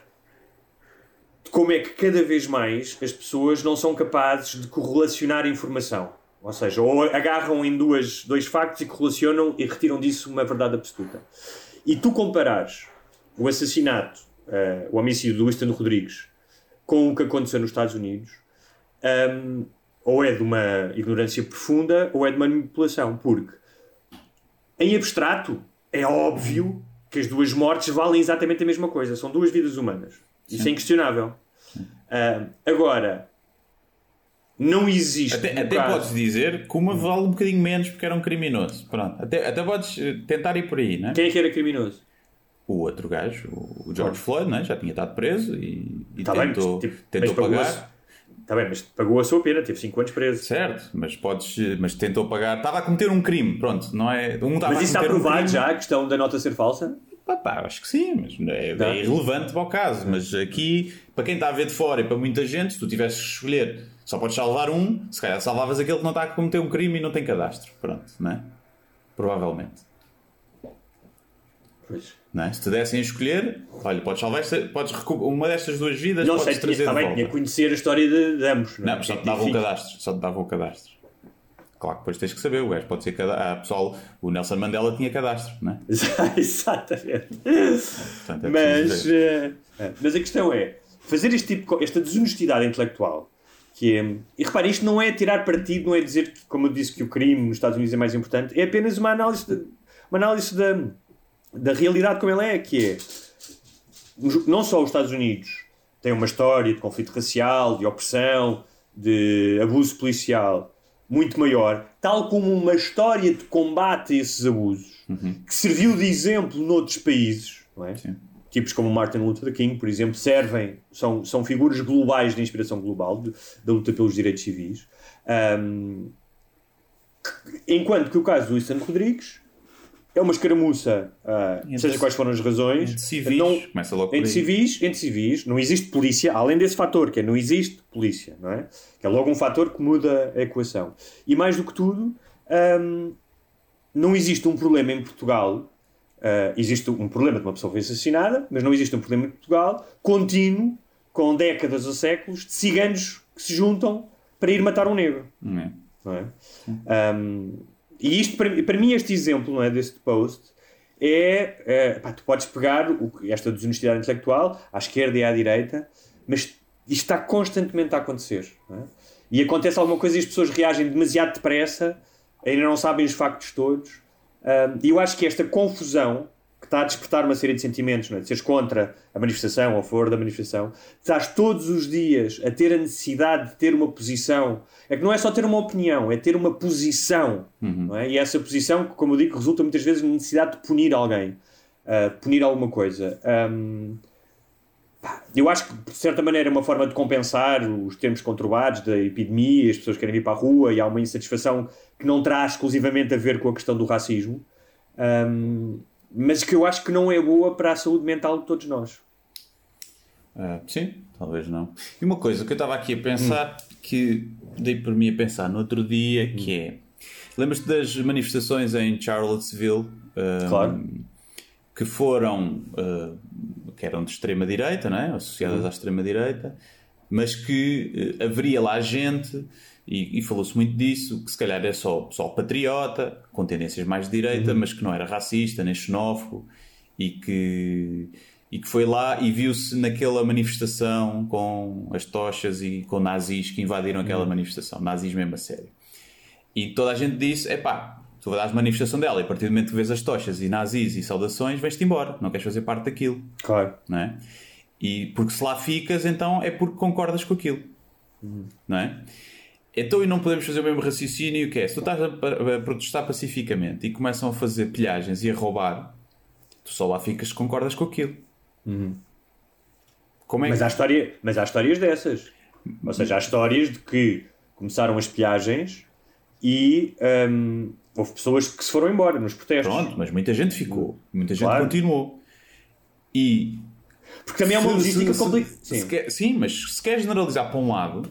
como é que cada vez mais as pessoas não são capazes de correlacionar informação. Ou seja, ou agarram em duas, dois factos e correlacionam e retiram disso uma verdade absoluta. E tu comparares o assassinato, eh, o homicídio do Winston Rodrigues, com o que aconteceu nos Estados Unidos, hum, ou é de uma ignorância profunda ou é de manipulação, porque em abstrato é óbvio que as duas mortes valem exatamente a mesma coisa, são duas vidas humanas. Isso é inquestionável. Hum, agora, não existe. Até, até caso- podes dizer que uma vale um bocadinho menos porque era um criminoso. Pronto. Até, até podes eh, tentar ir por aí, não é? Quem é que era criminoso? O outro gajo, o George Floyd, não é? já tinha estado preso e, e Tá bem, mas, tentou, tipo, tentou pagar. Está bem, mas pagou a sua pena, teve 5 anos preso. Certo, mas podes, mas tentou pagar. Estava a cometer um crime, pronto, não é? Um Mas isso está um provado crime. já, a questão da nota ser falsa? Pá, pá, acho que sim, mas é, é irrelevante para o caso. Mas aqui, para quem está a ver de fora e para muita gente, se tu tivesses que escolher, só podes salvar um, se calhar salvavas aquele que não está a cometer um crime e não tem cadastro. Pronto, não é? Provavelmente. Pois. Não é? Se te dessem a escolher, olha, podes salvar esta, podes uma destas duas vidas, Não podes sei, tinha, trazer está de bem, volta. tinha que conhecer a história de, de ambos. Não, é? mas só te dava Enfim. cadastro. Só te dava o cadastro. Claro que depois tens que saber, o gajo pode ser cadastro. Ah, pessoal, o Nelson Mandela tinha cadastro, não é? Exatamente. Portanto, é mas, eh, mas a questão é fazer este tipo esta desonestidade intelectual que é, e repare, isto não é tirar partido, não é dizer que, como eu disse, que o crime nos Estados Unidos é mais importante, é apenas uma análise, de- uma análise da, da realidade como ela é, que é não só os Estados Unidos têm uma história de conflito racial, de opressão, de abuso policial muito maior, tal como uma história de combate a esses abusos que serviu de exemplo noutros países, não é? Sim. Tipos como Martin Luther King, por exemplo, servem, são, são figuras globais de inspiração global de- da luta pelos direitos civis. Ahm, enquanto que o caso do Winston Rodrigues é uma escaramuça, ah, Entre- seja quais foram as razões, Entre civis, não- começa logo por entre aí. civis, entre civis, não existe polícia, além desse fator, que é não existe polícia, não é? Que é logo um fator que muda a equação. E mais do que tudo, hum, não existe um problema em Portugal, ah, existe um problema de uma pessoa que foi assassinada, mas não existe um problema em Portugal contínuo, com décadas ou séculos, de ciganos que se juntam para ir matar um negro Não é? não é? Um, e isto, para, para mim, este exemplo não é, deste post é. é, pá, tu podes pegar o, esta desonestidade intelectual à esquerda e à direita, mas isto está constantemente a acontecer. é? E acontece alguma coisa e as pessoas reagem demasiado depressa ainda não sabem os factos todos. E eu acho que esta confusão que está a despertar uma série de sentimentos, não é? de seres contra a manifestação ou a favor da manifestação, estás todos os dias a ter a necessidade de ter uma posição. É que não é só ter uma opinião, é ter uma posição. Não é? E essa posição, como eu digo, resulta muitas vezes na necessidade de punir alguém, uh, punir alguma coisa. Um, eu acho que, de certa maneira, é uma forma de compensar os termos conturbados da epidemia, as pessoas querem vir para a rua e há uma insatisfação que não traz exclusivamente a ver com a questão do racismo. Um, mas que eu acho que não é boa para a saúde mental de todos nós. Ah, sim, talvez não. E uma coisa que eu estava aqui a pensar, que dei por mim a pensar no outro dia, que é. Lembras-te das manifestações em Charlottesville? ah, Claro. Que foram. ah, que eram de extrema-direita, não é? Associadas à extrema-direita, mas que ah, haveria lá gente. E, e falou-se muito disso, que se calhar é só pessoal patriota, com tendências mais de direita, mas que não era racista nem xenófobo, e que, e que foi lá e viu-se naquela manifestação com as tochas e com nazis que invadiram aquela manifestação, nazis mesmo a sério. E toda a gente disse: é pá, tu vais à manifestação dela e a partir do momento que vês as tochas e nazis e saudações, vais-te embora, não queres fazer parte daquilo, Claro. não é? E porque se lá ficas, então é porque concordas com aquilo, não é? Então, e não podemos fazer o mesmo raciocínio que é: se tu estás a, a protestar pacificamente e começam a fazer pilhagens e a roubar, tu só lá ficas concordas com aquilo. Como é Mas que... há, história, mas há histórias dessas. Ou seja, há histórias de que começaram as pilhagens e hum, houve pessoas que se foram embora nos protestos. Pronto, mas muita gente ficou, muita gente Claro. continuou. E Porque também é uma logística complicada. Sim. quer- sim, mas se queres generalizar para um lado,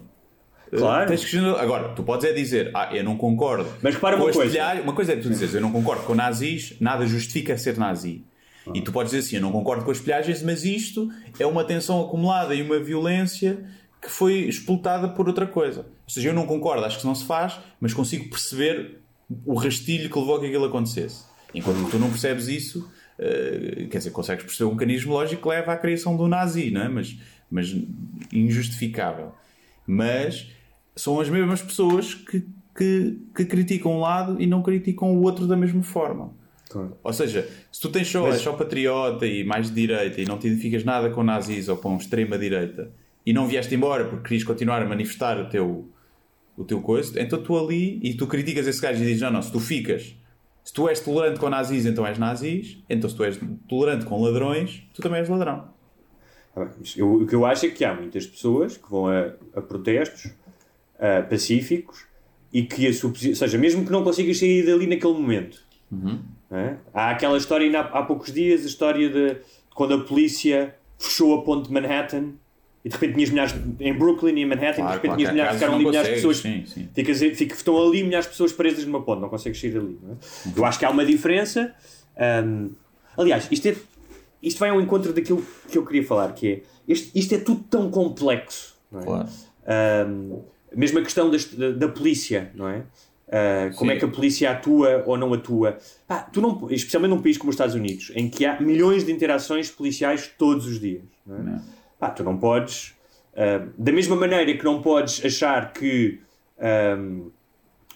Claro. tens que Agora, tu podes é dizer, ah, eu não concordo. Mas com uma coisa. Uma coisa é tu dizeres, eu não concordo com nazis, nada justifica ser nazi. Ah. E tu podes dizer assim, eu não concordo com as pilhagens, mas isto é uma tensão acumulada e uma violência que foi explotada por outra coisa. Ou seja, eu não concordo, acho que não se faz, mas consigo perceber o rastilho que levou a que aquilo acontecesse. Enquanto que tu não percebes isso, eh, quer dizer, consegues perceber um mecanismo lógico que leva à criação do nazi, não é? mas, mas injustificável. Mas são as mesmas pessoas que, que, que criticam um lado e não criticam o outro da mesma forma. Claro. Ou seja, se tu tens só, Mas- só patriota e mais de direita e não te identificas nada com nazis ou com extrema-direita e não vieste embora porque querias continuar a manifestar o teu, o teu coisa, então tu ali e tu criticas esse gajo e dizes: não, não, se tu ficas, se tu és tolerante com nazis, então és nazis, então se tu és tolerante com ladrões, tu também és ladrão. Ah, mas eu- o que eu acho é que há muitas pessoas que vão a, a protestos ah, pacíficos e que a sua ou seja, mesmo que não consigas sair dali naquele momento. não é? Há aquela história, ainda há, há poucos dias, a história de, de quando a polícia fechou a ponte de Manhattan e de repente tinhas milhares de- em Brooklyn e em Manhattan, Claro, de repente tinhas milhares, ficaram ali milhares de pessoas. sim, sim. Ficas, fica, estão ali milhares de pessoas presas numa ponte, não consegues sair dali. É? Eu acho que há uma diferença. hum, aliás, isto, é, isto vai ao encontro daquilo que eu queria falar, que é este, isto é tudo tão complexo. É? Claro. Um, mesmo a questão das- da, da polícia, não é? Uh, como Sim. é que a polícia atua ou não atua? Pá, tu não, especialmente num país como os Estados Unidos, em que há milhões de interações policiais todos os dias. Não é? Não. Pá, tu não podes, uh, da mesma maneira que não podes achar que um,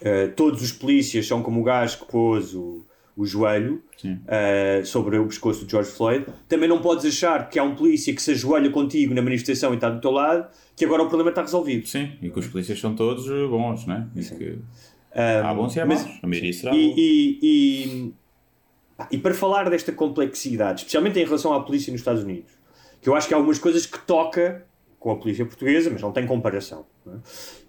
uh, todos os polícias são como o gajo que pôs o, o joelho uh, sobre o pescoço de George Floyd, também não podes achar que há um polícia que se ajoelha contigo na manifestação e está do teu lado, que agora o problema está resolvido. Sim, e que os polícias são todos eh, bons, não é? E que Um, há bons e há mas- maus. A maioria será e, e, e, e para falar desta complexidade, especialmente em relação à polícia nos Estados Unidos, que eu acho que há algumas coisas que toca com a polícia portuguesa, mas não tem comparação. não é?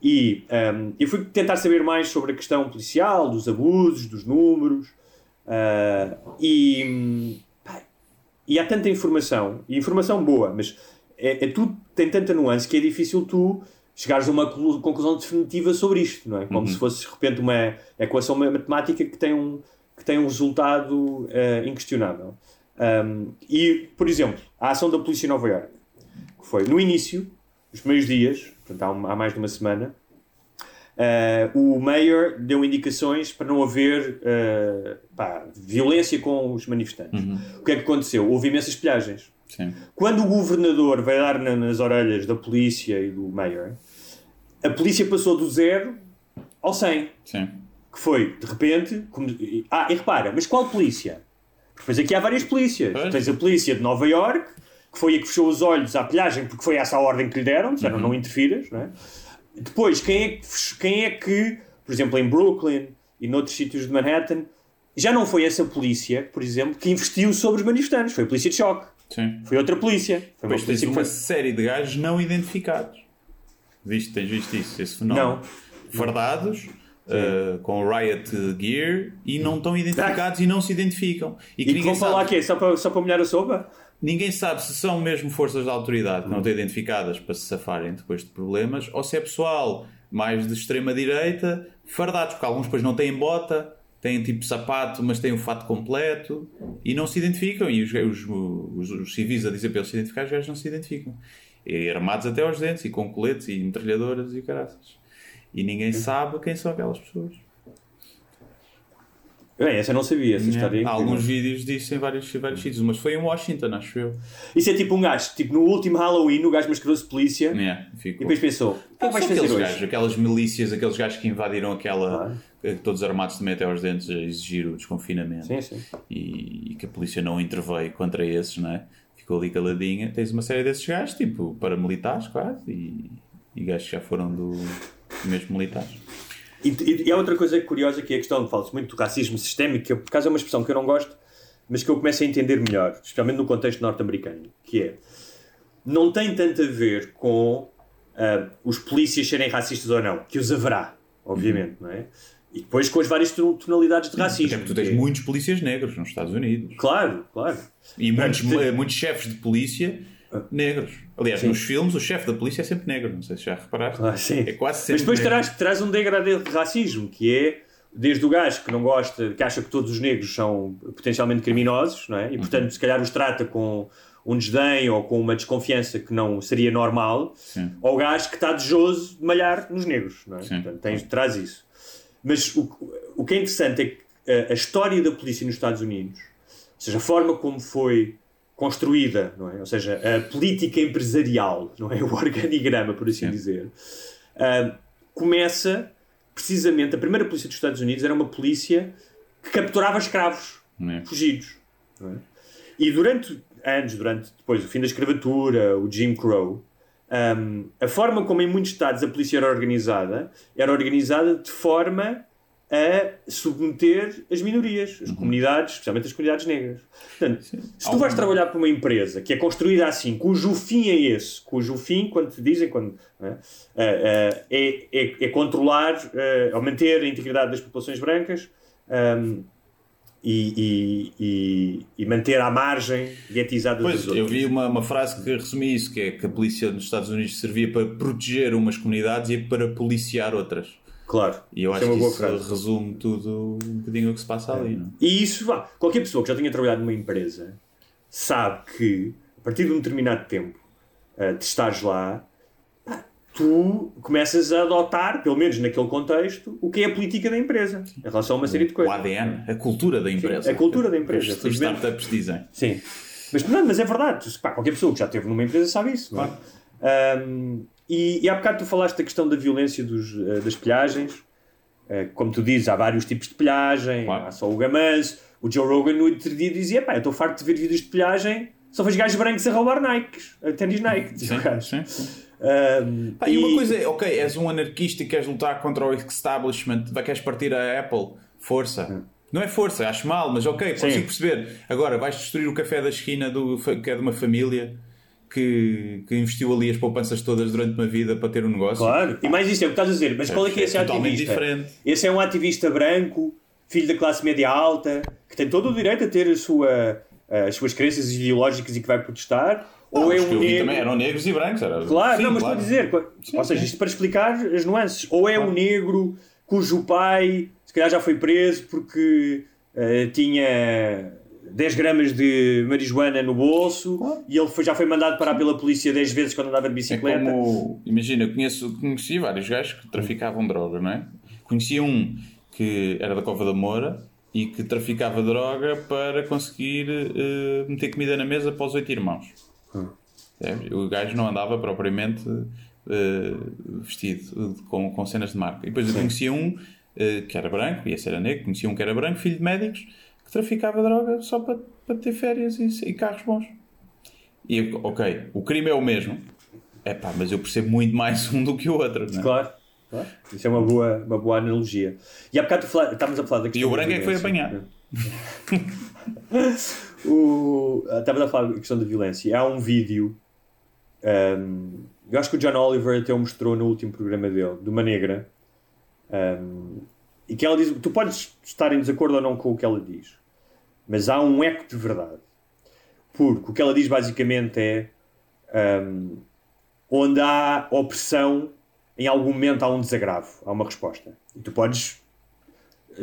E um, eu fui tentar saber mais sobre a questão policial, dos abusos, dos números, ah, e, pá, e há tanta informação, e informação boa, mas é, é tudo tem tanta nuance que é difícil tu chegares a uma clu- conclusão definitiva sobre isto, não é? Como se fosse de repente uma equação matemática que tem um, que tem um resultado eh, inquestionável. Um, e, por exemplo, a ação da polícia em Nova Iorque, que foi no início, nos primeiros dias, portanto há, um- há mais de uma semana, eh, o mayor deu indicações para não haver eh, pá, violência com os manifestantes. O que é que aconteceu? Houve imensas pilhagens. Sim. Quando o governador vai dar na- nas orelhas da polícia e do mayor, a polícia passou do zero ao 100. Sim. que foi, de repente, como... ah, e repara, mas qual polícia? Depois aqui há várias polícias. Pois. Tens a polícia de Nova York, que foi a que fechou os olhos à pilhagem, porque foi essa a ordem que lhe deram, disseram Uhum. não interfiras, não é? Depois, quem é, que, quem é que, por exemplo, em Brooklyn e noutros sítios de Manhattan, já não foi essa polícia, por exemplo, que investiu sobre os manifestantes, foi a polícia de choque. Sim. Foi outra polícia. Foi uma tens foi... série de gajos não identificados. Viste, tens visto isso, esse fenómeno? Não. Fardados, uh, com riot gear e não estão identificados e não se identificam. E E que vão falar sabe, que Só para, só para molhar a sopa? Ninguém sabe se são mesmo forças de autoridade que não estão identificadas para se safarem depois de problemas ou se é pessoal mais de extrema-direita, fardados, porque alguns depois não têm bota, têm tipo sapato, mas têm o fato completo e não se identificam. E os, os, os, os civis a dizer para eles se identificar, os gajos não se identificam. E armados até aos dentes, e com coletes, e metralhadoras e caraças. E ninguém sabe quem são aquelas pessoas. Bem, essa eu não sabia, essa história. é Há incrível. alguns vídeos disso em vários, vários sítios, mas foi em Washington, acho eu. Isso é tipo um gajo, tipo no último Halloween, o gajo mascarou-se de polícia e depois pensou: o que é que vais fazer aqueles hoje? gajos, aquelas milícias, aqueles gajos que invadiram aquela. Todos armados também até aos dentes a exigir o desconfinamento. Sim, sim. E, e que a polícia não interveio contra esses, não é? Ficou ali caladinha. Tens uma série desses gajos, tipo paramilitares quase, e, e gajos que já foram do, mesmo militares. E, e, e há outra coisa curiosa que é a questão, fala-se muito do racismo sistémico, que eu, por acaso é uma expressão que eu não gosto, mas que eu começo a entender melhor, especialmente no contexto norte-americano, que é não tem tanto a ver com ah, os polícias serem racistas ou não, que os haverá, obviamente, não é? E depois com as várias ton- tonalidades de racismo. Até porque tu tens é- muitos polícias negros nos Estados Unidos. Claro, claro. E muitos, eh, muitos chefes de polícia negros. Aliás, Sim. nos filmes, o chefe da polícia é sempre negro. Não sei se já reparaste. Ah, sim. É quase Mas sempre depois negro. traz, traz um degradê de racismo, que é desde o gajo que não gosta, que acha que todos os negros são potencialmente criminosos, não é? E Uhum. portanto, se calhar os trata com um desdém ou com uma desconfiança que não seria normal, Sim. ou o gajo que está desejoso de malhar nos negros, não é? Sim. Portanto, tens, traz isso. Mas o, o que é interessante é que a, a história da polícia nos Estados Unidos, ou seja, a forma como foi construída, não é? Ou seja, a política empresarial, não é? O organigrama, por assim Sim. dizer, ah, começa precisamente. A primeira polícia dos Estados Unidos era uma polícia que capturava escravos É. fugidos. é? E durante anos, durante depois o fim da escravatura, o Jim Crow, um, a forma como em muitos estados a polícia era organizada era organizada de forma a submeter as minorias, as comunidades, especialmente as comunidades negras. Portanto, se tu vais trabalhar para uma empresa que é construída assim, cujo fim é esse, cujo fim, quando te dizem, quando, é, Ah, ah, é, é, é controlar, ou manter a integridade das populações brancas, um, e, e, e, manter à margem guetizada Pois, dos eu outros. vi uma, uma frase que resumia isso, que é que a polícia nos Estados Unidos servia para proteger umas comunidades e para policiar outras. Claro. E eu acho é uma que isso frase. resume tudo um bocadinho o que se passa ali, não é? E isso, vá, qualquer pessoa que já tenha trabalhado numa empresa sabe que, a partir de um determinado tempo uh, de estares lá, tu começas a adotar, pelo menos naquele contexto, o que é a política da empresa, em relação a uma série de O coisas. ADN, a cultura da empresa. a cultura da empresa, Os, startups dizem. Sim. Mas, não, mas é verdade. Pá, qualquer pessoa que já esteve numa empresa sabe isso. é? Um, e, e há bocado tu falaste da questão da violência dos, eh, das pilhagens. Eh, como tu dizes, há vários tipos de pilhagem. Claro. Há só o gamanço. O Joe Rogan no outro dia dizia: pá, eu estou farto de ver vídeos de pilhagem. Só vejo gajos brancos a roubar Nikes, ténis Nike. Sim, sim, sim. Um, Pá, e uma coisa é, ok, és um anarquista e queres lutar contra o establishment, vai queres partir a Apple, força. Não é força, acho mal, mas ok, consigo Sim. perceber. Agora, vais destruir o café da esquina do, que é de uma família que, que investiu ali as poupanças todas durante uma vida para ter um negócio. Claro, e mais isso é o que estás a dizer. Mas qual é que é esse totalmente ativista? diferente. Esse é um ativista branco, filho da classe média alta, que tem todo o direito a ter a sua, as suas crenças ideológicas e que vai protestar? Não, ou é um eu vi negro. também eram negros e brancos. Era... Claro, Sim, não, mas claro. estou a dizer. ou seja, sim. isto para explicar as nuances. Ou é um negro cujo pai, se calhar, já foi preso porque eh, tinha 10 gramas de marijuana no bolso e ele foi- já foi mandado parar pela polícia 10 vezes quando andava de É bicicleta. como, imagina, conheço, conheci vários gajos que traficavam droga, não é? Conhecia um que era da Cova da Moura e que traficava droga para conseguir eh, meter comida na mesa para os oito irmãos. Percebes? O gajo não andava propriamente eh, vestido com, com cenas de marca. E depois eu conhecia um eh, que era branco, e esse era negro, conhecia um que era branco, filho de médicos, que traficava droga só para, para ter férias e, e carros bons. E, eu, ok, o crime é o mesmo, é pá, mas eu percebo muito mais um do que o outro, não é? Claro. claro. Isso é uma boa, uma boa analogia. E há bocado fala- estávamos a falar da E o branco é que foi violência. apanhado. O, Estávamos a falar da questão da violência. Há um vídeo, ahm, eu acho que o John Oliver até o mostrou no último programa dele, de uma negra, ahm, e que ela diz: tu podes estar em desacordo ou não com o que ela diz, mas há um eco de verdade. Porque o que ela diz basicamente é: ahm, onde há opressão, em algum momento há um desagravo, há uma resposta. E tu podes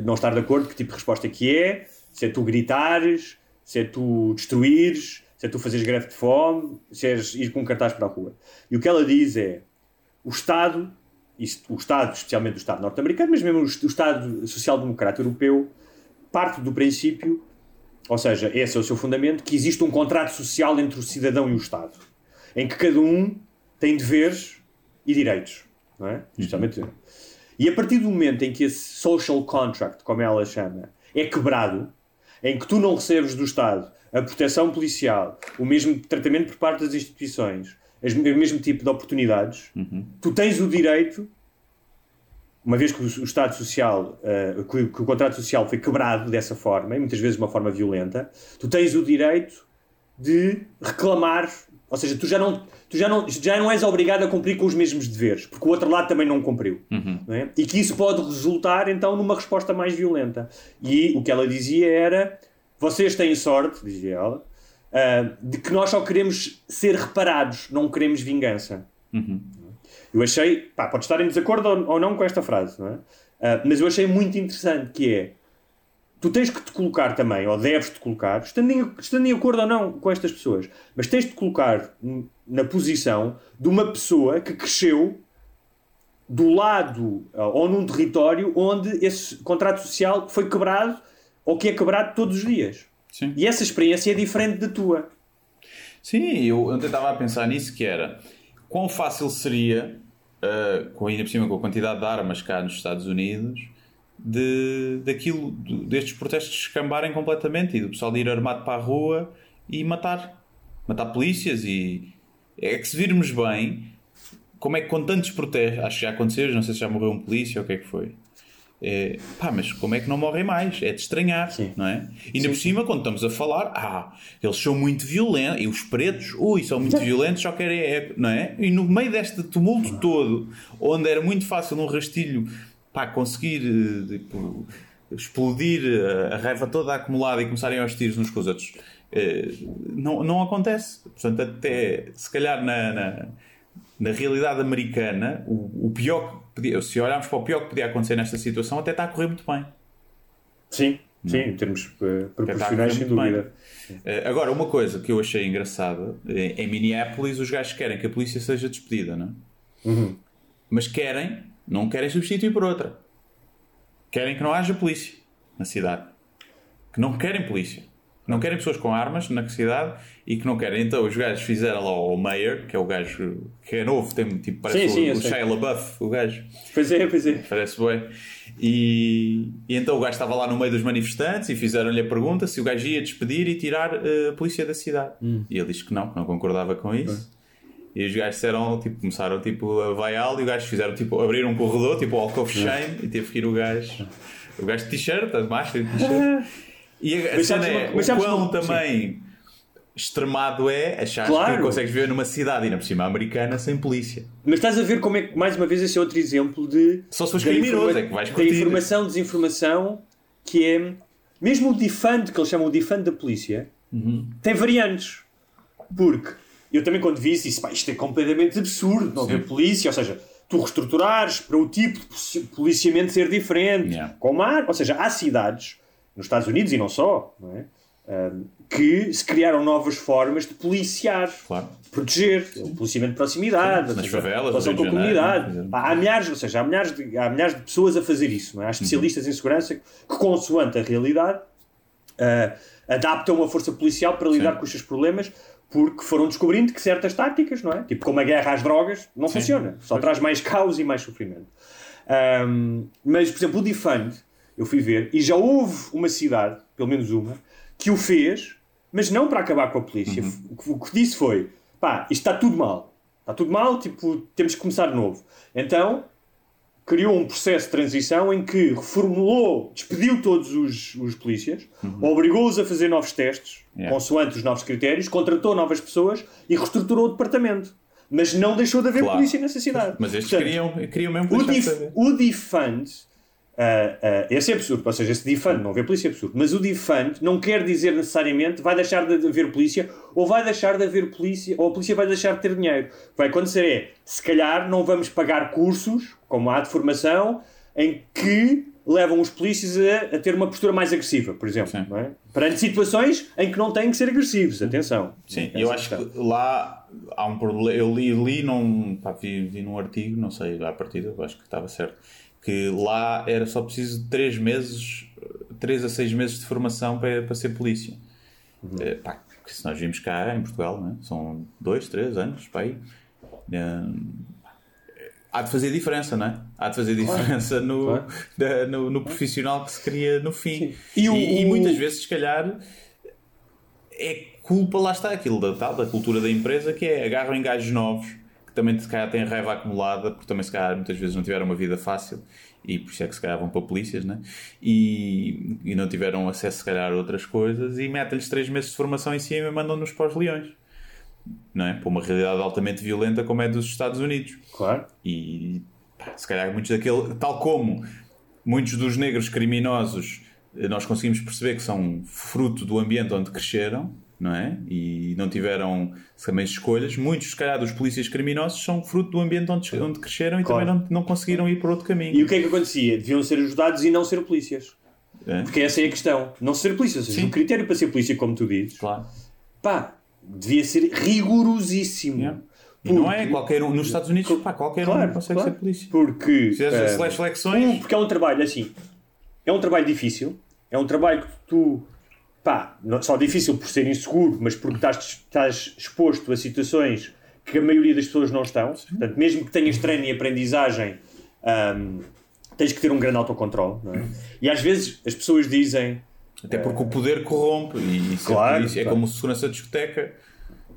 não estar de acordo que tipo de resposta que é, se é tu gritares, se é tu destruires, se é tu fazeres greve de fome, se és ir com um cartaz para a rua. E o que ela diz é, o Estado, isto- o Estado, especialmente o Estado norte-americano, mas mesmo o Estado social-democrata europeu, parte do princípio, ou seja, esse é o seu fundamento, que existe um contrato social entre o cidadão e o Estado, em que cada um tem deveres e direitos, não é? Especialmente e a partir do momento em que esse social contract, como ela chama, é quebrado, em que tu não recebes do Estado a proteção policial, o mesmo tratamento por parte das instituições, as- o mesmo tipo de oportunidades, tu tens o direito, uma vez que o, o Estado Social, eh, que, o- que o contrato social foi quebrado dessa forma, e muitas vezes de uma forma violenta, tu tens o direito de reclamar, ou seja, tu já não, tu já não, já não és obrigado a cumprir com os mesmos deveres, porque o outro lado também não cumpriu. não é? E que isso pode resultar então numa resposta mais violenta. E o que ela dizia era: vocês têm sorte, dizia ela, ah, de que nós só queremos ser reparados, não queremos vingança. Eu achei, pá, pode estar em desacordo ou, ou não com esta frase, não é? Ah, mas eu achei muito interessante que é tu tens que te colocar também, ou deves te colocar, estando em, estando em acordo ou não com estas pessoas, mas tens de te colocar na posição de uma pessoa que cresceu do lado ah, ou num território onde esse contrato social foi quebrado ou que é quebrado todos os dias. Sim. E essa experiência é diferente da tua. Sim, eu ontem estava a pensar nisso que era quão fácil seria, uh, com ainda por cima com a quantidade de armas cá nos Estados Unidos, de, daquilo, de- destes protestos escambarem completamente e do pessoal ir armado para a rua e matar. Matar polícias e... É que se virmos bem, como é que com tantos protestos, acho que já aconteceu, não sei se já morreu um polícia ou o que é que foi. É, pá, mas como é que não morrem mais? É de estranhar, Sim. não é? E ainda por cima, quando estamos a falar, ah, eles são muito violentos, e os pretos, ui, são muito violentos, só querem, é, não é? E no meio deste tumulto todo, onde era muito fácil num rastilho, pá, conseguir, eh, tipo, explodir eh, a raiva toda acumulada e começarem aos tiros uns com os outros, eh, não, não acontece. Portanto, até, se calhar na- na, na realidade americana, o, o pior que podia, se olharmos para o pior que podia acontecer nesta situação, até está a correr muito bem. Sim, sim, em termos eh, está a proporcionais, sem dúvida. Eh, Agora, uma coisa que eu achei engraçada, eh, em Minneapolis os gajos querem que a polícia seja despedida, não é? Uhum. Mas querem, não querem substituir por outra. Querem que não haja polícia na cidade. Que não querem polícia. Não querem pessoas com armas na cidade e que não querem. Então os gajos fizeram lá o Mayor, que é o gajo que é novo, tem, tipo, parece Sim, sim, o, eu o. Shia LaBeouf, o gajo. Pois é, pois é. Parece bem. E, e então o gajo estava lá no meio dos manifestantes e fizeram-lhe a pergunta se o gajo ia despedir e tirar eh, a polícia da cidade. E ele disse que não, que não concordava com isso. E os gajos disseram, tipo, começaram tipo, a vaiá-lo e os gajos fizeram, tipo, abriram um corredor, tipo, Walk of Shame, e teve que ir o gajo, o gajo de t-shirt, de máscara de t-shirt. E a, cena é, o quão também extremado é achar que Claro. consegues viver numa cidade, ainda por cima americana, sem polícia. Mas estás a ver como é que, mais uma vez, esse é outro exemplo de. Só se fores da criminoso, é que vais Da curtir. informação, desinformação, que é. Mesmo o defund, que eles chamam o defund da polícia, Uhum. tem variantes. Porque eu também, quando vi isso, disse: pá, isto é completamente absurdo, não haver polícia, ou seja. Tu reestruturares para o tipo de polici- policiamento ser diferente, Yeah. como há, ou seja, há cidades nos Estados Unidos e não só, não é? Que se criaram novas formas de policiar, Claro. proteger, o policiamento de proximidade, Sim, ou nas seja, favelas, no com a comunidade. Pá, há milhares, ou seja, há milhares, de, há milhares de pessoas a fazer isso, não é? há especialistas em segurança que, consoante a realidade, ah, adaptam a força policial para lidar Sim. com os seus problemas porque foram descobrindo que certas táticas, não é? Tipo como a guerra às drogas, não funciona. Só traz mais caos e mais sofrimento. Um, mas, por exemplo, o Defund, eu fui ver, e já houve uma cidade, pelo menos uma, que o fez, mas não para acabar com a polícia. O, que, o que disse foi: pá, isto está tudo mal. Está tudo mal, tipo, temos que começar de novo. Então, criou um processo de transição em que reformulou, despediu todos os, os polícias, obrigou-os a fazer novos testes, Yeah. consoante os novos critérios, contratou novas pessoas e reestruturou o departamento. Mas não deixou de haver Claro. polícia nessa cidade. Mas estes Portanto, queriam, queriam mesmo o, saber. o defund, ah, esse é absurdo, ou seja, esse defund, não haver polícia é absurdo, mas o defund não quer dizer necessariamente vai deixar de haver polícia ou vai deixar de haver polícia, ou a polícia vai deixar de ter dinheiro. Vai acontecer é, se calhar não vamos pagar cursos, como há de formação, em que levam os polícias a, a ter uma postura mais agressiva, por exemplo, é? perante situações em que não têm que ser agressivos, atenção. Sim, Essa eu acho questão. que lá há um problema. Eu li, li, não, pá, vi, vi num artigo, não sei, à partida, acho que estava certo, que lá era só preciso de 3 meses, 3 a 6 meses de formação para, para ser polícia. Uhum. Eh, pá, porque se nós vimos cá em Portugal, né? são 2, 3 anos, pá, aí. Eh, há de fazer diferença, não é? Há de fazer diferença no, Claro. da- no, no profissional que se cria no fim. E E, o- e o- muitas vezes, se calhar, é culpa, lá está, aquilo da tal, da cultura da empresa, que é agarram em gajos novos, que também se calhar têm raiva acumulada, porque também se calhar muitas vezes não tiveram uma vida fácil, e por isso é que se calhar vão para polícias, né? e, e não tiveram acesso se calhar a outras coisas, e metem-lhes três meses de formação em cima e mandam-nos para os leões. Não é? Para uma realidade altamente violenta como é dos Estados Unidos. Claro. E pá, se calhar muitos daquele, tal como muitos dos negros criminosos, nós conseguimos perceber que são fruto do ambiente onde cresceram, não é? E não tiveram também escolhas. Muitos, se calhar, dos polícias criminosos são fruto do ambiente onde, onde cresceram e Claro. também não, não conseguiram ir por outro caminho. E o que é que acontecia? Deviam ser ajudados e não ser polícias. É? Porque essa é a questão. Não ser polícia. Ou seja, Sim. o critério para ser polícia, como tu dizes, Claro. pá, devia ser rigorosíssimo. Yeah. E não é Porque- qualquer um. Nos Estados Unidos, pá, qualquer Claro, um consegue claro. ser polícia. Porque. Fizeres eh, as seleções. porque é um trabalho assim. É um trabalho difícil. É um trabalho que tu. Pá, não só difícil por ser inseguro, mas porque estás, estás exposto a situações que a maioria das pessoas não estão. Portanto, mesmo que tenhas treino e aprendizagem, ahm, tens que ter um grande autocontrole. É? E às vezes as pessoas dizem. Até porque o poder corrompe e Claro, é claro. como segurança de discoteca.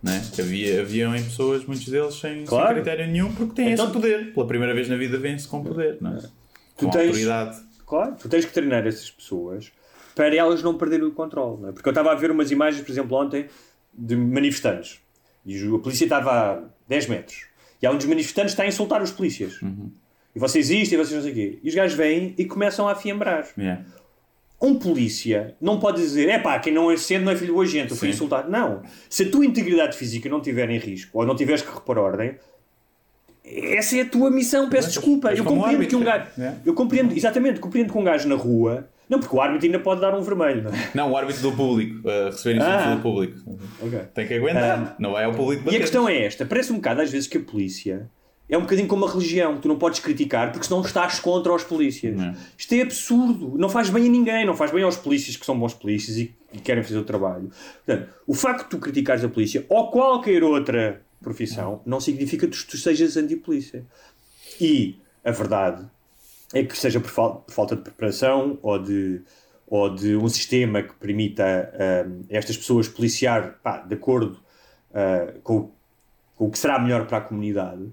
Né? Havia, haviam em pessoas, muitos deles, sem, Claro. sem critério nenhum, porque têm Então- esse poder. Pela primeira vez na vida vêm-se com poder, não é? Tu com tens- autoridade. Claro, tu tens que treinar essas pessoas para elas não perderem o controle. Não é? Porque eu estava a ver umas imagens, por exemplo, ontem, de manifestantes. E a polícia estava a 10 metros. E há um dos manifestantes que está a insultar os polícias. E vocês isto, e vocês não sei o quê. E os gajos vêm e começam a afiembrar. Yeah. Um polícia não pode dizer, é pá, quem não é cedo não é filho do agente, eu fui Sim. insultado. Não. Se a tua integridade física não estiver em risco, ou não tiveres que repor ordem, essa é a tua missão, peço Mas- desculpa. mas Eu compreendo que um gajo. né? Eu compreendo, exatamente, compreendo que um gajo na rua. Não, porque o árbitro ainda pode dar um vermelho, não é? Não, o árbitro do público, a receber insultos Ah. do público. Ok. Tem que aguentar, não vai ao público E bater. a questão é esta: parece um bocado às vezes que a polícia é um bocadinho como a religião, tu não podes criticar porque senão estás contra os polícias. Não. Isto é absurdo, não faz bem a ninguém, não faz bem aos polícias que são bons polícias e, e querem fazer o trabalho. Portanto, o facto de tu criticares a polícia ou qualquer outra profissão não significa que tu sejas anti-polícia. E a verdade é que seja por, fal- por falta de preparação ou de, ou de um sistema que permita hum, estas pessoas policiar pá, de acordo ah, com, o- com o que será melhor para a comunidade,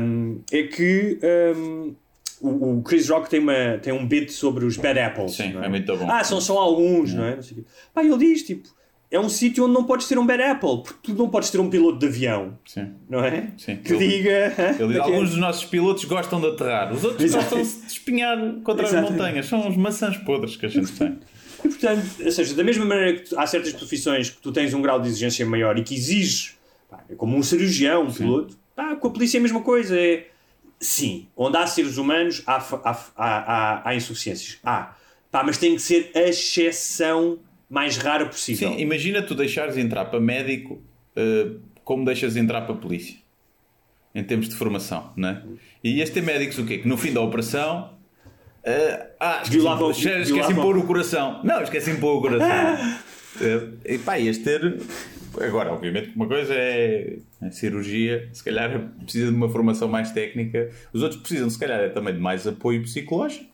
hum, é que hum, o, o Chris Rock tem, uma, tem um bit sobre os bad apples. Sim, não é muito bom. Ah, são só alguns, não é? Não sei o quê. Pá, ele diz, tipo, é um sítio onde não podes ter um bad apple, porque tu não podes ter um piloto de avião, Sim. não é? Sim. Que Ele- diga... Ele diz, alguns dos nossos pilotos gostam de aterrar, os outros Exato. gostam de espinhar contra Exato. as montanhas. São os maçãs podres que a gente tem. E portanto, ou seja, da mesma maneira que tu- há certas profissões que tu tens um grau de exigência maior e que exiges, pá, é como um cirurgião, um piloto, pá, com a polícia é a mesma coisa. É, sim, onde há seres humanos há, há, há, há, há insuficiências. Há. Pá, mas tem que ser a exceção mais rara possível. Sim, imagina tu deixares entrar para médico eh, como deixas entrar para polícia. Em termos de formação, não é? E este tem médicos o quê? Que no fim da operação. eh, ah, esqueci, Violavam- esqueci de violavam- pôr o coração. Não, esqueci de pôr o coração. Eh, e pá, ias ter Agora, obviamente, uma coisa é a cirurgia, se calhar precisa de uma formação mais técnica, os outros precisam, se calhar, é também de mais apoio psicológico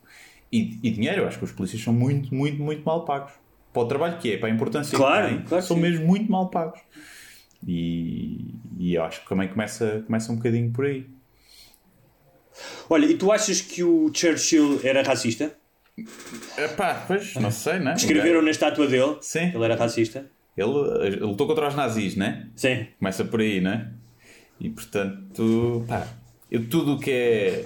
e, e dinheiro. Eu acho que os polícias são muito, muito, muito mal pagos. Para o trabalho que é, para a importância Claro, que têm, claro que são sim. mesmo muito mal pagos. E, e eu acho que também começa, começa um bocadinho por aí. Olha, e tu achas que o Churchill era racista? Epá, pois, não sei, né? Escreveram na estátua dele Sim. que ele era racista? Ele, ele lutou contra os nazis, né? Sim. Começa por aí, né? E portanto, pá, eu tudo o que é.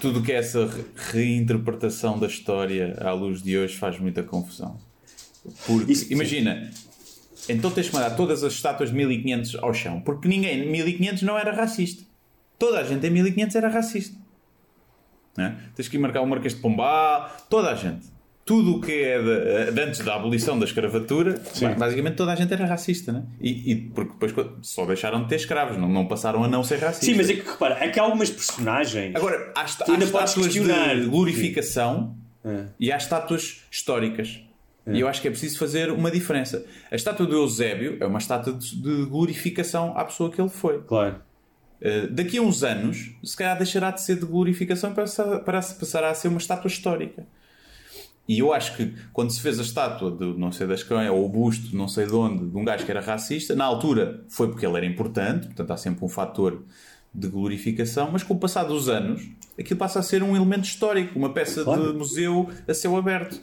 Tudo que é essa re- reinterpretação da história à luz de hoje faz muita confusão. Porque, Isso- imagina, então tens que mandar todas as estátuas de 1500 ao chão, porque ninguém em 1500 não era racista. Toda a gente em 1500 era racista. Né? Tens que ir marcar o Marquês de Pombal, toda a gente. Tudo o que é de, de antes da abolição da escravatura, basicamente toda a gente era racista, né? E, e porque depois só deixaram de ter escravos, não, não passaram a não ser racistas. Sim, mas é que repara, é que há algumas personagens. Agora, há, esta- há estátuas de glorificação É. e há estátuas históricas. E eu acho que é preciso fazer uma diferença. A estátua do Eusébio é uma estátua de, de glorificação à pessoa que ele foi. Claro. Uh, daqui a uns anos, se calhar deixará de ser de glorificação e passa- para- passará a ser uma estátua histórica. E eu acho que quando se fez a estátua de não sei das quem, ou o busto não sei de onde, de um gajo que era racista, na altura foi porque ele era importante, portanto há sempre um fator de glorificação, mas com o passar dos anos, aquilo passa a ser um elemento histórico, uma peça Claro. de museu a céu aberto.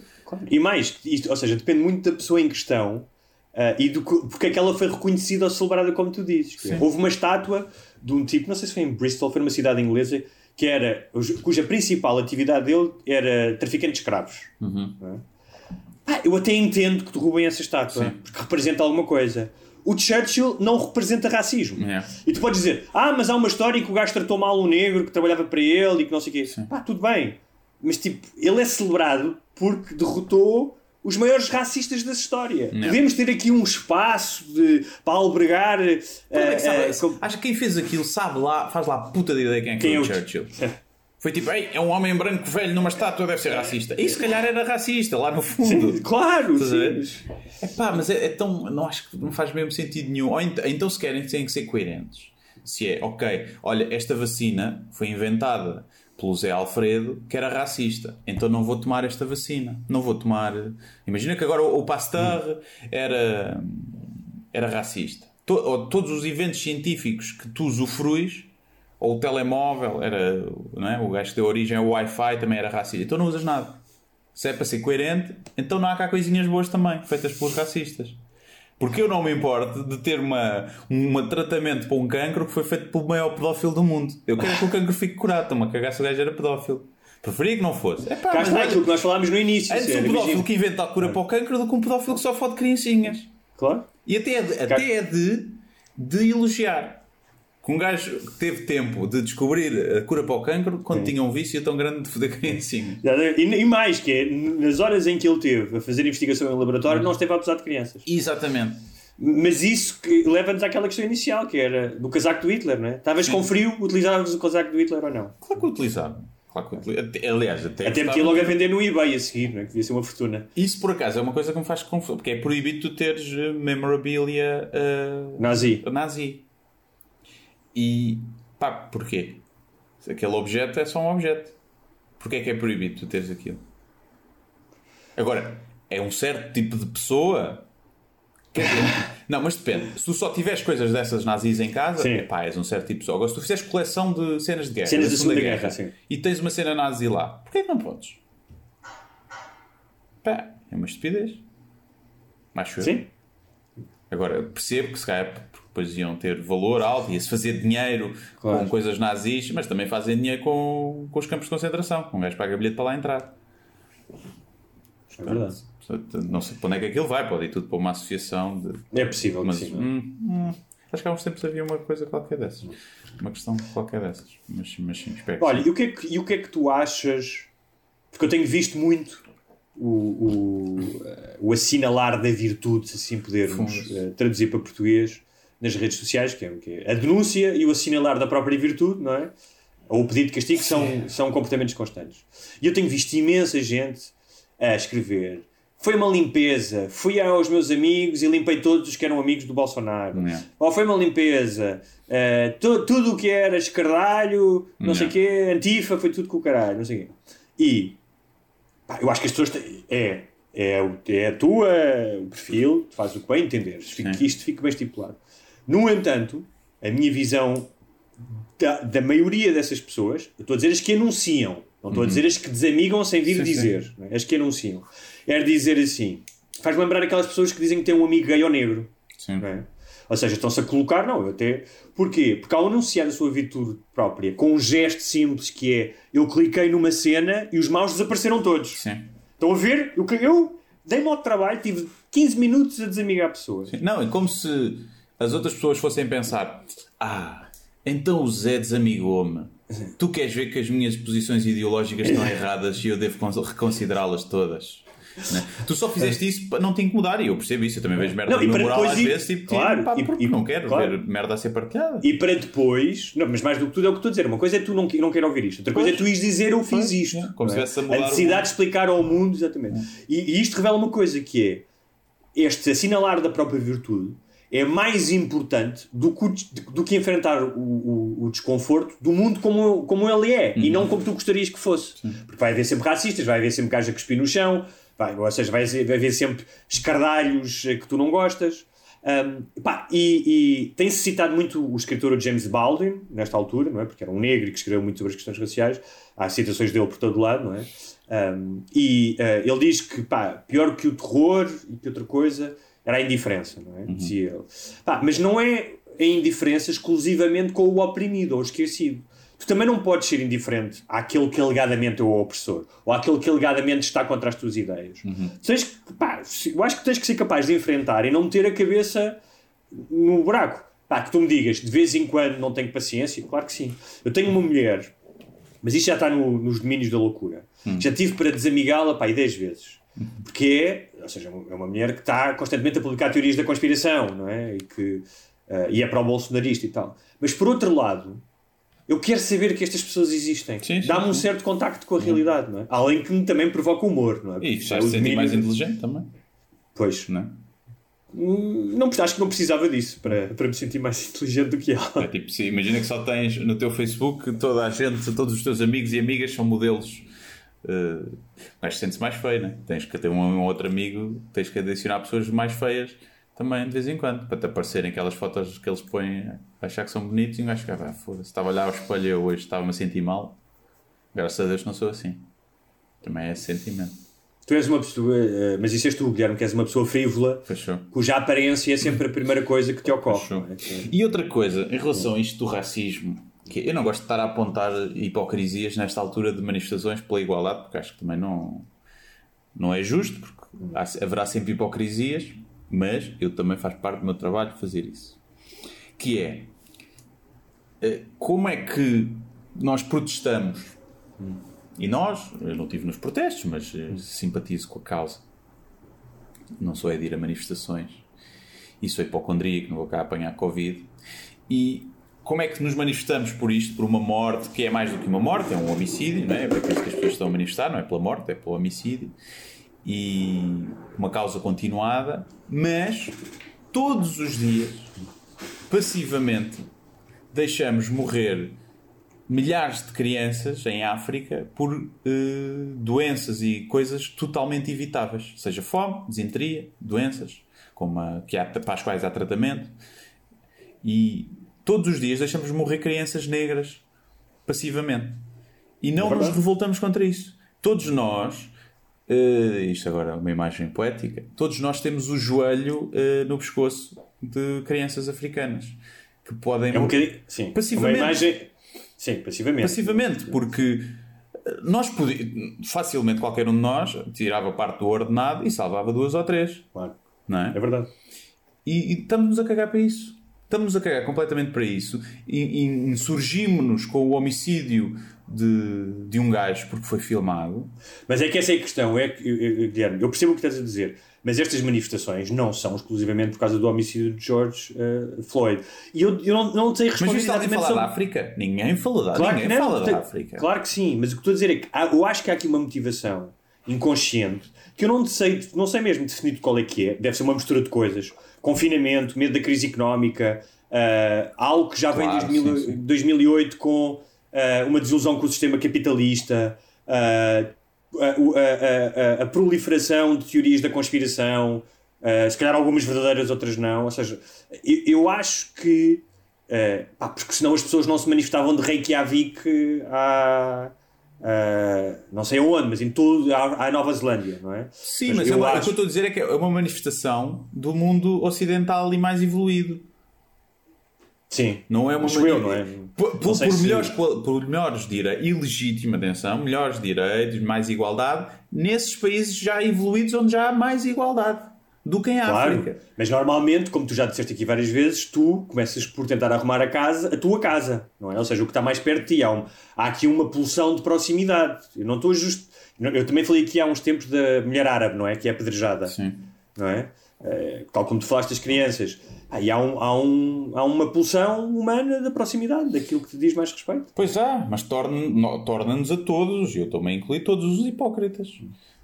E mais, isto, ou seja, depende muito da pessoa em questão ah, e do que- porque é que ela foi reconhecida ou celebrada, como tu dizes. Sim. Houve uma estátua de um tipo, não sei se foi em Bristol, foi numa cidade inglesa, que era, cuja principal atividade dele era traficante de escravos. Uhum. É? Ah, eu até entendo que derrubem essa estátua, Sim. porque representa alguma coisa. O Churchill não representa racismo. É. E tu podes dizer, ah, mas há uma história em que o gajo tratou mal um negro que trabalhava para ele e que não sei o quê. Pá, tudo bem. Mas tipo, ele é celebrado porque derrotou os maiores racistas da história. Não. Podemos ter aqui um espaço de, para albergar. Como é que com- Acho que quem fez aquilo sabe lá, faz lá a puta de ideia quem é que Quem é o Churchill. Foi tipo, Ei, é um homem branco velho numa estátua, deve ser racista. E se calhar era racista, lá no fundo. Sim, claro, sim. Epá, mas é, é tão. Não acho que não faz mesmo sentido nenhum. Ou ent- então, se querem, têm que ser coerentes. Se é, ok, olha, esta vacina foi inventada pelo Zé Alfredo, que era racista. Então não vou tomar esta vacina. Não vou tomar. Imagina que agora o, Pasteur era. era racista. To- todos os eventos científicos que tu usufruis, ou o telemóvel, era. Não é? O gajo que deu origem ao Wi-Fi também era racista. Então não usas nada. Se é para ser coerente, então não há cá coisinhas boas também, feitas pelos racistas. Porque eu não me importo de ter uma, um tratamento para um cancro que foi feito pelo maior pedófilo do mundo. Eu quero que o cancro fique curado. Estou-me a cagar se o gajo era pedófilo. Preferia que não fosse. Epá, Cá mas está aquilo que nós falámos no início. Antes um pedófilo que inventa a cura para o cancro do que um pedófilo que só fode criancinhas. Claro. E até é de, até é de, de elogiar. Que um gajo que teve tempo de descobrir a cura para o cancro quando tinha um vício tão grande de foder criancinhas. E, e mais, que é, nas horas em que ele teve a fazer investigação em laboratório, não esteve a abusar de crianças. Exatamente. Mas isso leva-nos àquela questão inicial, que era do casaco do Hitler, não é? Estavas com frio, utilizavas o casaco do Hitler ou não? Claro que utilizava. Claro que até- Aliás, até, Até metia logo a de- vender no eBay a seguir, não é? Que devia ser uma fortuna. Isso por acaso é uma coisa que me faz confusão, porque é proibido tu teres eh, memorabilia eh, Nazi. nazi. E pá, porquê? Se aquele objeto é só um objeto. Porquê é que é proibido tu teres aquilo? Agora, é um certo tipo de pessoa. Dizer, não, mas depende. Se tu só tiveres coisas dessas nazis em casa, Sim. epá, és um certo tipo de pessoa. Agora, se tu fizeres coleção de cenas de guerra, Cenas da Segunda Guerra, sim. e tens uma cena nazi lá, porquê que não podes? Pá, é uma estupidez. Eu. Sim? Agora, percebo que se calhar depois iam ter valor alto, ia-se fazer dinheiro Claro. com coisas nazis, mas também fazem dinheiro com, com os campos de concentração. Um gajo paga bilhete para lá entrar. É verdade. Portanto, não sei para onde é que aquilo vai, pode ir tudo para uma associação de. É possível Mas, sim. hum, hum, acho que há uns tempos havia uma coisa qualquer dessas. Uma questão qualquer dessas. Mas, mas sim, espero que Olha, sim. e o, que é que, e o que é que tu achas? Porque eu tenho visto muito o, o, eh, o assinalar da virtude, se assim pudermos Fundo. eh, traduzir para português, nas redes sociais, que é, que é a denúncia e o assinalar da própria virtude, não é? Ou o pedido de castigo são, são comportamentos constantes. E eu tenho visto imensa gente a escrever foi uma limpeza. Fui aos meus amigos e limpei todos os que eram amigos do Bolsonaro. Yeah. Ou foi uma limpeza. eh, tu- tudo o que era escardalho, não sei o quê, antifa, foi tudo com o caralho, não sei o quê. E pá, eu acho que as pessoas têm, é, é, é a tua o perfil, tu fazes o que bem entenderes, isto fique bem estipulado. No entanto, a minha visão da, da maioria dessas pessoas, eu estou a dizer as que anunciam, não estou a dizer as que desamigam sem vir Sim, sim. dizer, não é? as que anunciam. É dizer assim, faz lembrar aquelas pessoas que dizem que têm um amigo gay ou negro. Sim. é? Ou seja, estão-se a colocar, não, eu até. Porquê? Porque ao anunciar a sua virtude própria, com um gesto simples que é eu cliquei numa cena e os maus desapareceram todos. Sim. Estão a ver? Eu, eu dei-me ao trabalho, tive 15 minutos a desamigar a pessoa. Não, é como se as outras pessoas fossem pensar: Ah, então o Zé desamigou-me. Tu queres ver que as minhas posições ideológicas estão erradas e eu devo con- reconsiderá-las todas? Né? Tu só fizeste isso para não te incomodar e eu percebo isso. Eu também vejo merda Não, no moral às ir- vezes, tipo, claro, pá, e- e- não quero claro. ver merda a ser partilhada. E para depois, não, mas mais do que tudo é o que estou a dizer. Uma coisa é tu não, não quero ouvir isto, outra coisa é tu ires dizer eu fiz isto. é, como se é? estivesse a mudar o necessidade de explicar ao mundo, exatamente. E, e isto revela uma coisa que é este assinalar da própria virtude é mais importante do que, do que enfrentar o, o- o desconforto do mundo como, como ele é e Uhum. não como tu gostarias que fosse. Porque vai haver sempre racistas, vai haver sempre gajos a cuspir no chão, vai, ou seja, vai, haver- vai haver sempre escardalhos eh, que tu não gostas. Um, pá, e, e tem-se citado muito o escritor James Baldwin, nesta altura, não é? porque era um negro e que escreveu muito sobre as questões raciais. Há citações dele por todo lado, não é? Um, e eh, ele diz que pá, pior que o terror e que outra coisa era a indiferença, não é? Dizia ele. Mas não é a indiferença exclusivamente com o oprimido ou o esquecido. Tu também não podes ser indiferente àquele que alegadamente é o opressor ou àquele que alegadamente está contra as tuas ideias. Tu tens que, pá, eu acho que tens que ser capaz de enfrentar e não meter a cabeça no buraco. Pá, que tu me digas, de vez em quando não tenho paciência, claro que sim. Eu tenho uma mulher, mas isto já está no- nos domínios da loucura. Já tive para desamigá-la, pá, e 10 vezes. Porque é, ou seja, é uma mulher que está constantemente a publicar teorias da conspiração, não é? E, que, eh, e é para o bolsonarista e tal. Mas por outro lado, eu quero saber que estas pessoas existem. Sim, sim, Dá-me um sim. certo contacto com a realidade, não é? Além que me também provoca humor, não é? E Porque já se o sentir mais inteligente também, Pois. não é? Hum, Não, acho que não precisava disso para, para me sentir mais inteligente do que ela. É tipo, se imagina que só tens no teu Facebook toda a gente, todos os teus amigos e amigas são modelos. Uh, mas sente-se mais feio, né? Tens que ter um, um outro amigo, tens que adicionar pessoas mais feias também de vez em quando, para te aparecerem aquelas fotos que eles põem a achar que são bonitos e um gajo fica, ah, foda-se, estava a olhar ao espelho eu hoje, estava-me a sentir mal. Graças a Deus não sou assim. Também é esse sentimento. Tu és uma pessoa, eh, mas isso és tu, Guilherme, que és uma pessoa frívola, Fechou. cuja aparência é sempre a primeira coisa que te ocorre. É? E outra coisa, em relação a isto do racismo, que eu não gosto de estar a apontar hipocrisias nesta altura de manifestações pela igualdade, porque acho que também não, não é justo, porque há- haverá sempre hipocrisias, mas eu também faz parte do meu trabalho fazer isso. Que é, eh, como é que nós protestamos, e nós, eu não estive nos protestos, mas eh, simpatizo com a causa, não sou é de ir a manifestações, e sou hipocondríaco, não vou cá apanhar Covid. E como é que nos manifestamos por isto? Por uma morte que é mais do que uma morte, é um homicídio, não é? É por isso que as pessoas estão a manifestar, não é pela morte, é pelo homicídio. E uma causa continuada, mas todos os dias, passivamente, deixamos morrer milhares de crianças em África por eh, doenças e coisas totalmente evitáveis, seja fome, desinteria, doenças como a, que há, para as quais há tratamento. E todos os dias deixamos morrer crianças negras passivamente. E não nos revoltamos contra isso. Todos nós, eh, isto agora é uma imagem poética, todos nós temos o joelho eh, no pescoço de crianças africanas que podem É um bocadinho. Sim. Passivamente. Uma imagem. Sim, passivamente. Passivamente, porque nós podi- facilmente qualquer um de nós tirava parte do ordenado e salvava duas ou três, Claro. não é? É verdade. E, e estamos a cagar para isso. Estamos a cagar completamente para isso e, insurgimos-nos com o homicídio de, de um gajo porque foi filmado. Mas é que essa é a questão, é que, eu- eu- Guilherme, eu percebo o que estás a dizer, mas estas manifestações não são exclusivamente por causa do homicídio de George eh, Floyd. E eu, eu não, não sei Mas responder alguém exatamente falar da sobre- África? Ninguém falou da Claro Ninguém não, fala tem- da África. Claro que sim, mas o que estou a dizer é que há- eu acho que há aqui uma motivação inconsciente que eu não sei, não sei mesmo definir qual é que é. Deve ser uma mistura de coisas. Confinamento, medo da crise económica, uh, algo que já Claro, vem sim, sim. 2008 com uh, uma desilusão com o sistema capitalista, uh, a, a- a- a proliferação de teorias da conspiração, se calhar algumas verdadeiras, outras não. Ou seja, eu, eu acho que. pá, porque senão as pessoas não se manifestavam de Reykjavik à. À- não sei aonde, mas em todo, à, à Nova Zelândia, não é? Sim, Mas mas eu eu o acho- que eu estou a dizer é que é uma manifestação do mundo ocidental e mais evoluído. Sim. Não é uma Acho eu, não é? Por, Não por, se- melhores, qual- por melhores direitos, ilegítima atenção, melhores direitos, mais igualdade, nesses países já evoluídos onde já há mais igualdade do que em Claro, África. mas normalmente, como tu já disseste aqui várias vezes, tu começas por tentar arrumar a casa, a tua casa, não é? Ou seja, o que está mais perto de ti. Há, um- há aqui uma pulsão de proximidade. Eu não estou justo. Eu também falei aqui há uns tempos da mulher árabe, não é? Que é apedrejada, Sim. não é? Eh, tal como tu falaste das crianças. Aí há, um, há, um, há uma pulsão humana da proximidade, daquilo que te diz mais respeito. Pois há, mas torna- no- torna-nos a todos, e eu também incluí todos os hipócritas.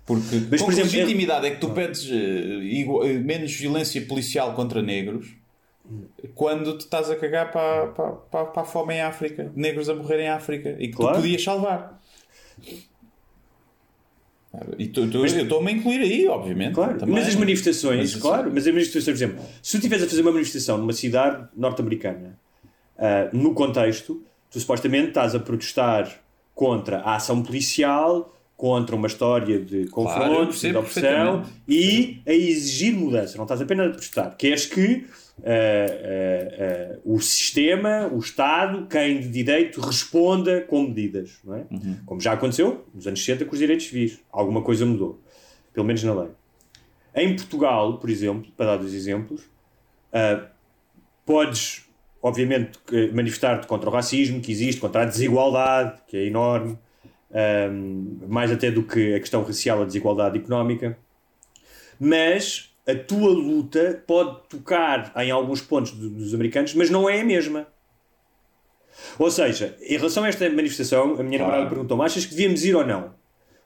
Porque Mas, com por exemplo, legitimidade é que tu pedes eh, igua- eh, menos violência policial contra negros quando te estás a cagar para, para, para, para a fome em África, negros a morrer em África e que Claro. tu podias salvar? E tu, tu, eu estou-me a incluir aí, obviamente. Claro, também. mas as manifestações, Mas claro, mas as manifestações, por exemplo, se tu estiveres a fazer uma manifestação numa cidade norte-americana, ah, no contexto, tu supostamente estás a protestar contra a ação policial, contra uma história de confronto, de percebo opressão e a exigir mudança. Não estás apenas a protestar. Queres que ah, ah, ah, o sistema, o Estado, quem de direito, responda com medidas. Não é? Uhum. Como já aconteceu nos anos 60 com os direitos civis. Alguma coisa mudou. Pelo menos na lei. Em Portugal, por exemplo, para dar dois exemplos, ah, podes, obviamente, manifestar-te contra o racismo que existe, contra a desigualdade, que é enorme, ahm, mais até do que a questão racial, a desigualdade económica, mas a tua luta pode tocar em alguns pontos do- dos americanos, mas não é a mesma. Ou seja, em relação a esta manifestação, a minha Claro. namorada perguntou-me: achas que devíamos ir ou não?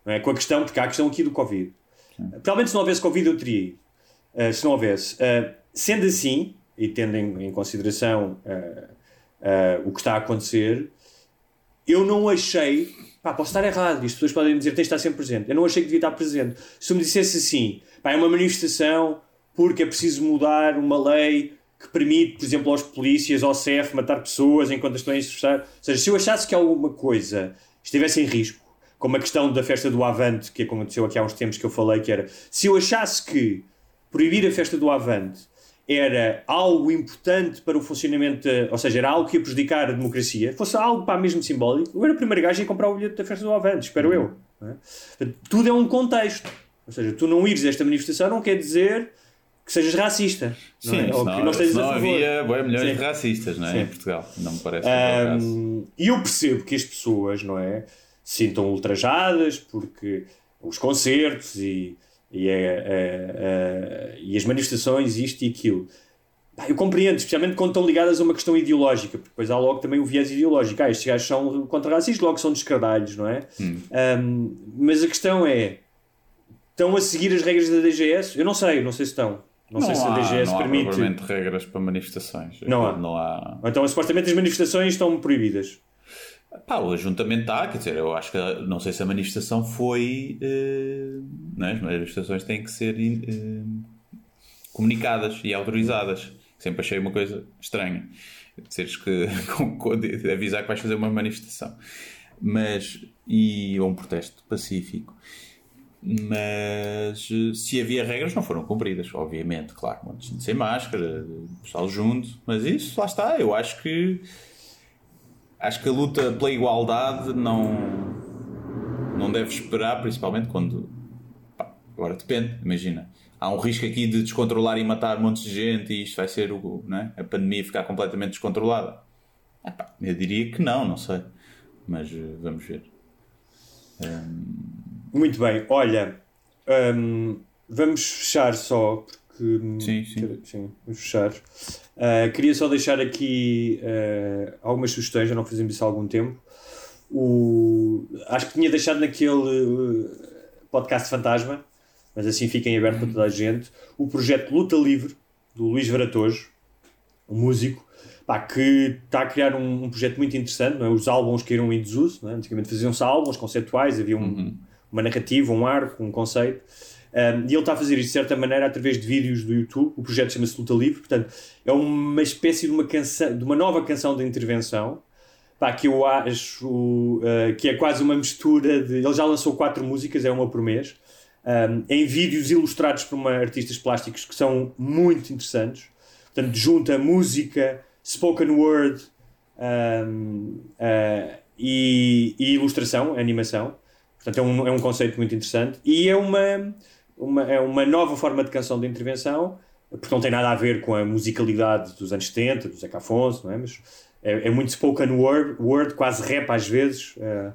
não é? Com a questão, porque há a questão aqui do Covid. Provavelmente se não houvesse Covid eu teria ido. Uh, se não houvesse. Uh, sendo assim, e tendo em, em consideração uh, o que está a acontecer, eu não achei. Pá, posso estar errado, e as pessoas podem dizer que tens de estar sempre presente. Eu não achei que devia estar presente. Se me dissesse assim, pá, é uma manifestação porque é preciso mudar uma lei que permite, por exemplo, aos polícias, ao CEF, matar pessoas enquanto estão a exercer. Ou seja, se eu achasse que alguma coisa estivesse em risco, como a questão da festa do Avante, que aconteceu aqui há uns tempos que eu falei, que era se eu achasse que proibir a festa do Avante era algo importante para o funcionamento, ou seja, era algo que ia prejudicar a democracia, fosse algo para mesmo simbólico, eu era o primeiro gajo a ir comprar o bilhete da festa do Avante, espero eu. não é? Tudo é um contexto. Ou seja, tu não ires a esta manifestação não quer dizer que sejas racista. não Sim, é? Ou que não estejas a favor. havia bem, milhões de racistas não é? Sim. em Portugal. Não me parece. Um, E eu percebo que as pessoas, não é, se sintam ultrajadas porque os concertos e, e, a- a- a- e as manifestações, isto e aquilo. Eu compreendo, especialmente quando estão ligadas a uma questão ideológica, porque depois há logo também o viés ideológico. Ah, estes gajos são contra racistas, logo são descardalhos, não é? Um, mas a questão é: estão a seguir as regras da DGS? Eu não sei, não sei se estão. Não, sei se a há, DGS não há permite. propriamente regras para manifestações. Não há. Não há. Então, supostamente as manifestações estão proibidas. Pá, o ajuntamento está, quer dizer, eu acho que não sei se a manifestação foi. eh, é? As manifestações têm que ser eh, comunicadas e autorizadas. Sempre achei uma coisa estranha. Dizeres que. avisar que vais fazer uma manifestação. Mas. E, ou um protesto pacífico. Mas se havia regras, não foram cumpridas, obviamente, claro. Sem máscara, pessoal junto, mas isso, lá está. Eu acho que acho que a luta pela igualdade não, não deve esperar, principalmente quando. pá, agora depende, imagina. Há um risco aqui de descontrolar e matar montes de gente e isto vai ser o, não é? a pandemia ficar completamente descontrolada. Epá, eu diria que não, não sei. Mas eh, vamos ver. Muito bem, olha, hum, vamos fechar só, hum, Sim, sim. quero- sim, vamos fechar. Ah, queria só deixar aqui ah, algumas sugestões, já não fazemos isso há algum tempo. O, acho que tinha deixado naquele. uh, podcast fantasma, mas assim fiquem aberto para toda a gente. O projeto Luta Livre, do Luís Varatojo, um músico, pá, que está a criar um, um projeto muito interessante. Não é? Os álbuns caíram em desuso, é? antigamente faziam-se álbuns conceptuais, havia um, uma narrativa, um arco, um conceito. Um, e ele está a fazer isto de certa maneira através de vídeos do YouTube. O projeto chama-se Luta Livre, portanto, é uma espécie de uma, canção, de uma nova canção de intervenção pá, que eu acho uh, que é quase uma mistura de. Ele já lançou quatro músicas, é uma por mês, um, em vídeos ilustrados por uma, artistas plásticos que são muito interessantes. Portanto, junta música, spoken word um, uh, e, e, ilustração, animação. Portanto, é um, é um conceito muito interessante e é uma, uma, é uma nova forma de canção de intervenção, porque não tem nada a ver com a musicalidade dos anos 70, do Zeca Afonso, não é? Mas é, é muito spoken word, word, quase rap às vezes. Uh,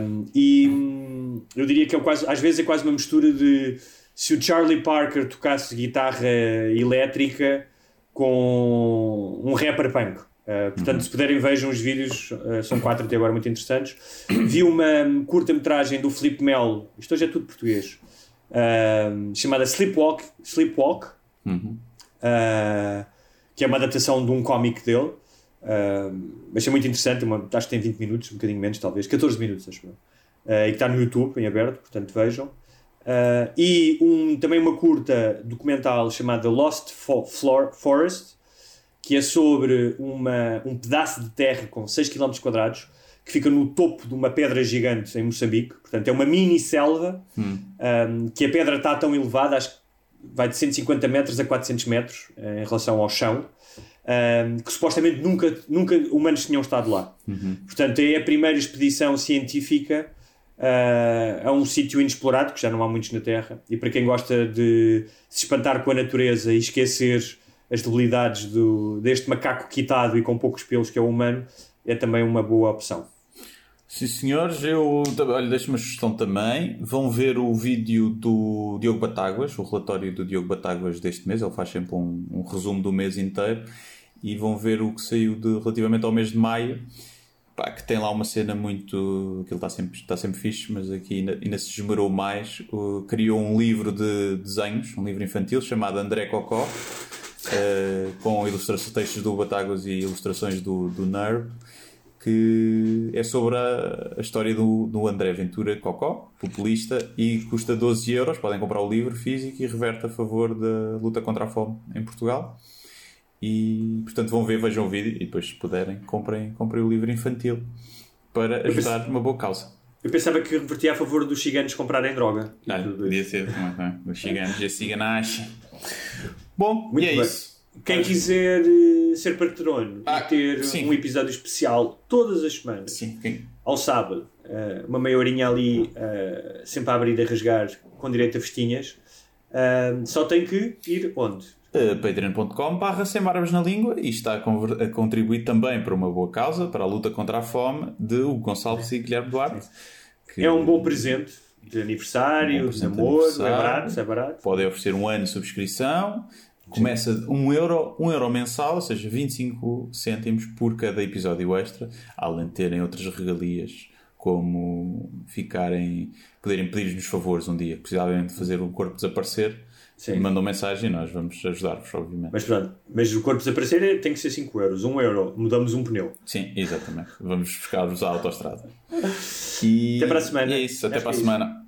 um, e hum, eu diria que é quase, às vezes é quase uma mistura de se o Charlie Parker tocasse guitarra elétrica com um rapper punk. Uh, portanto, uhum. se puderem, vejam os vídeos, uh, são quatro até agora muito interessantes. Vi uma um, curta-metragem do Felipe Melo, isto hoje é tudo português, uh, chamada Sleepwalk, Sleepwalk uhum. que é uma adaptação de um cómic dele. mas é muito interessante, uma, acho que tem 20 minutos, um bocadinho menos, talvez, 14 minutos, acho eu. e que está no YouTube, em aberto, portanto vejam. e um, também uma curta documental chamada Lost Floor, Forest, que é sobre uma, um pedaço de terra com 6 km quadrados que fica no topo de uma pedra gigante em Moçambique. Portanto, é uma mini selva hum. um, que a pedra está tão elevada, acho que vai de 150 metros a 400 metros em relação ao chão. Um, que supostamente nunca, nunca humanos tinham estado lá. Uhum. Portanto, é a primeira expedição científica uh, a um sítio inexplorado, que já não há muitos na Terra. E para quem gosta de se espantar com a natureza e esquecer as debilidades do, deste macaco quitado e com poucos pelos que é o humano, é também uma boa opção. Sim, senhores, eu olha, deixo uma sugestão também. Vão ver o vídeo do Diogo Batáguas, o relatório do Diogo Batáguas deste mês. Ele faz sempre um, um resumo do mês inteiro. E vão ver o que saiu de, relativamente ao mês de maio. Pá, que tem lá uma cena muito. Aquilo está sempre, está sempre fixe, mas aqui ainda, ainda se esmerou mais. Uh, criou um livro de desenhos, um livro infantil chamado André Cocó uh, com ilustrações, textos do Batáguas e ilustrações do, do Nerve, que é sobre a, a história do, do, André Ventura Cocó, populista, e custa 12 euros. Podem comprar o livro físico e reverte a favor da luta contra a fome em Portugal. E portanto vão ver, vejam o vídeo e depois, se puderem, comprem, comprem o livro infantil para ajudar uma boa causa. Eu pensava que revertia a favor dos ciganos comprarem droga. Ah, podia ser, os ciganos e a ciganache. Bom, Muito e é bem. isso. Quem quiser uh, ser patrono ah, e ter sim. um episódio especial todas as semanas, sim, ao sábado, uh, uma meia horinha ali, uh, sempre a abrir e a rasgar, com direito a festinhas, só tem que ir onde? Uh, patreon.com barra sem barbas na língua e está a, a, contribuir também para uma boa causa, para a luta contra a fome de Hugo Gonçalves e Guilherme Duarte. Que... É um bom presente de aniversário, um de namoro, é barato, é barato. Podem oferecer um ano de subscrição Começa de 1 euro, 1 euro mensal, ou seja, 25 cêntimos por cada episódio extra, além de terem outras regalias, como ficarem, poderem pedir-nos favores um dia, precisarem de fazer o corpo desaparecer, Sim. mandam mensagem e nós vamos ajudar-vos, obviamente. Mas pronto, mas o corpo desaparecer é, tem que ser 5 euros. 1 euro, mudamos um pneu. Sim, exatamente. Vamos buscar-vos à autostrada. E... Até para a semana. E é isso, até Acho para a é semana.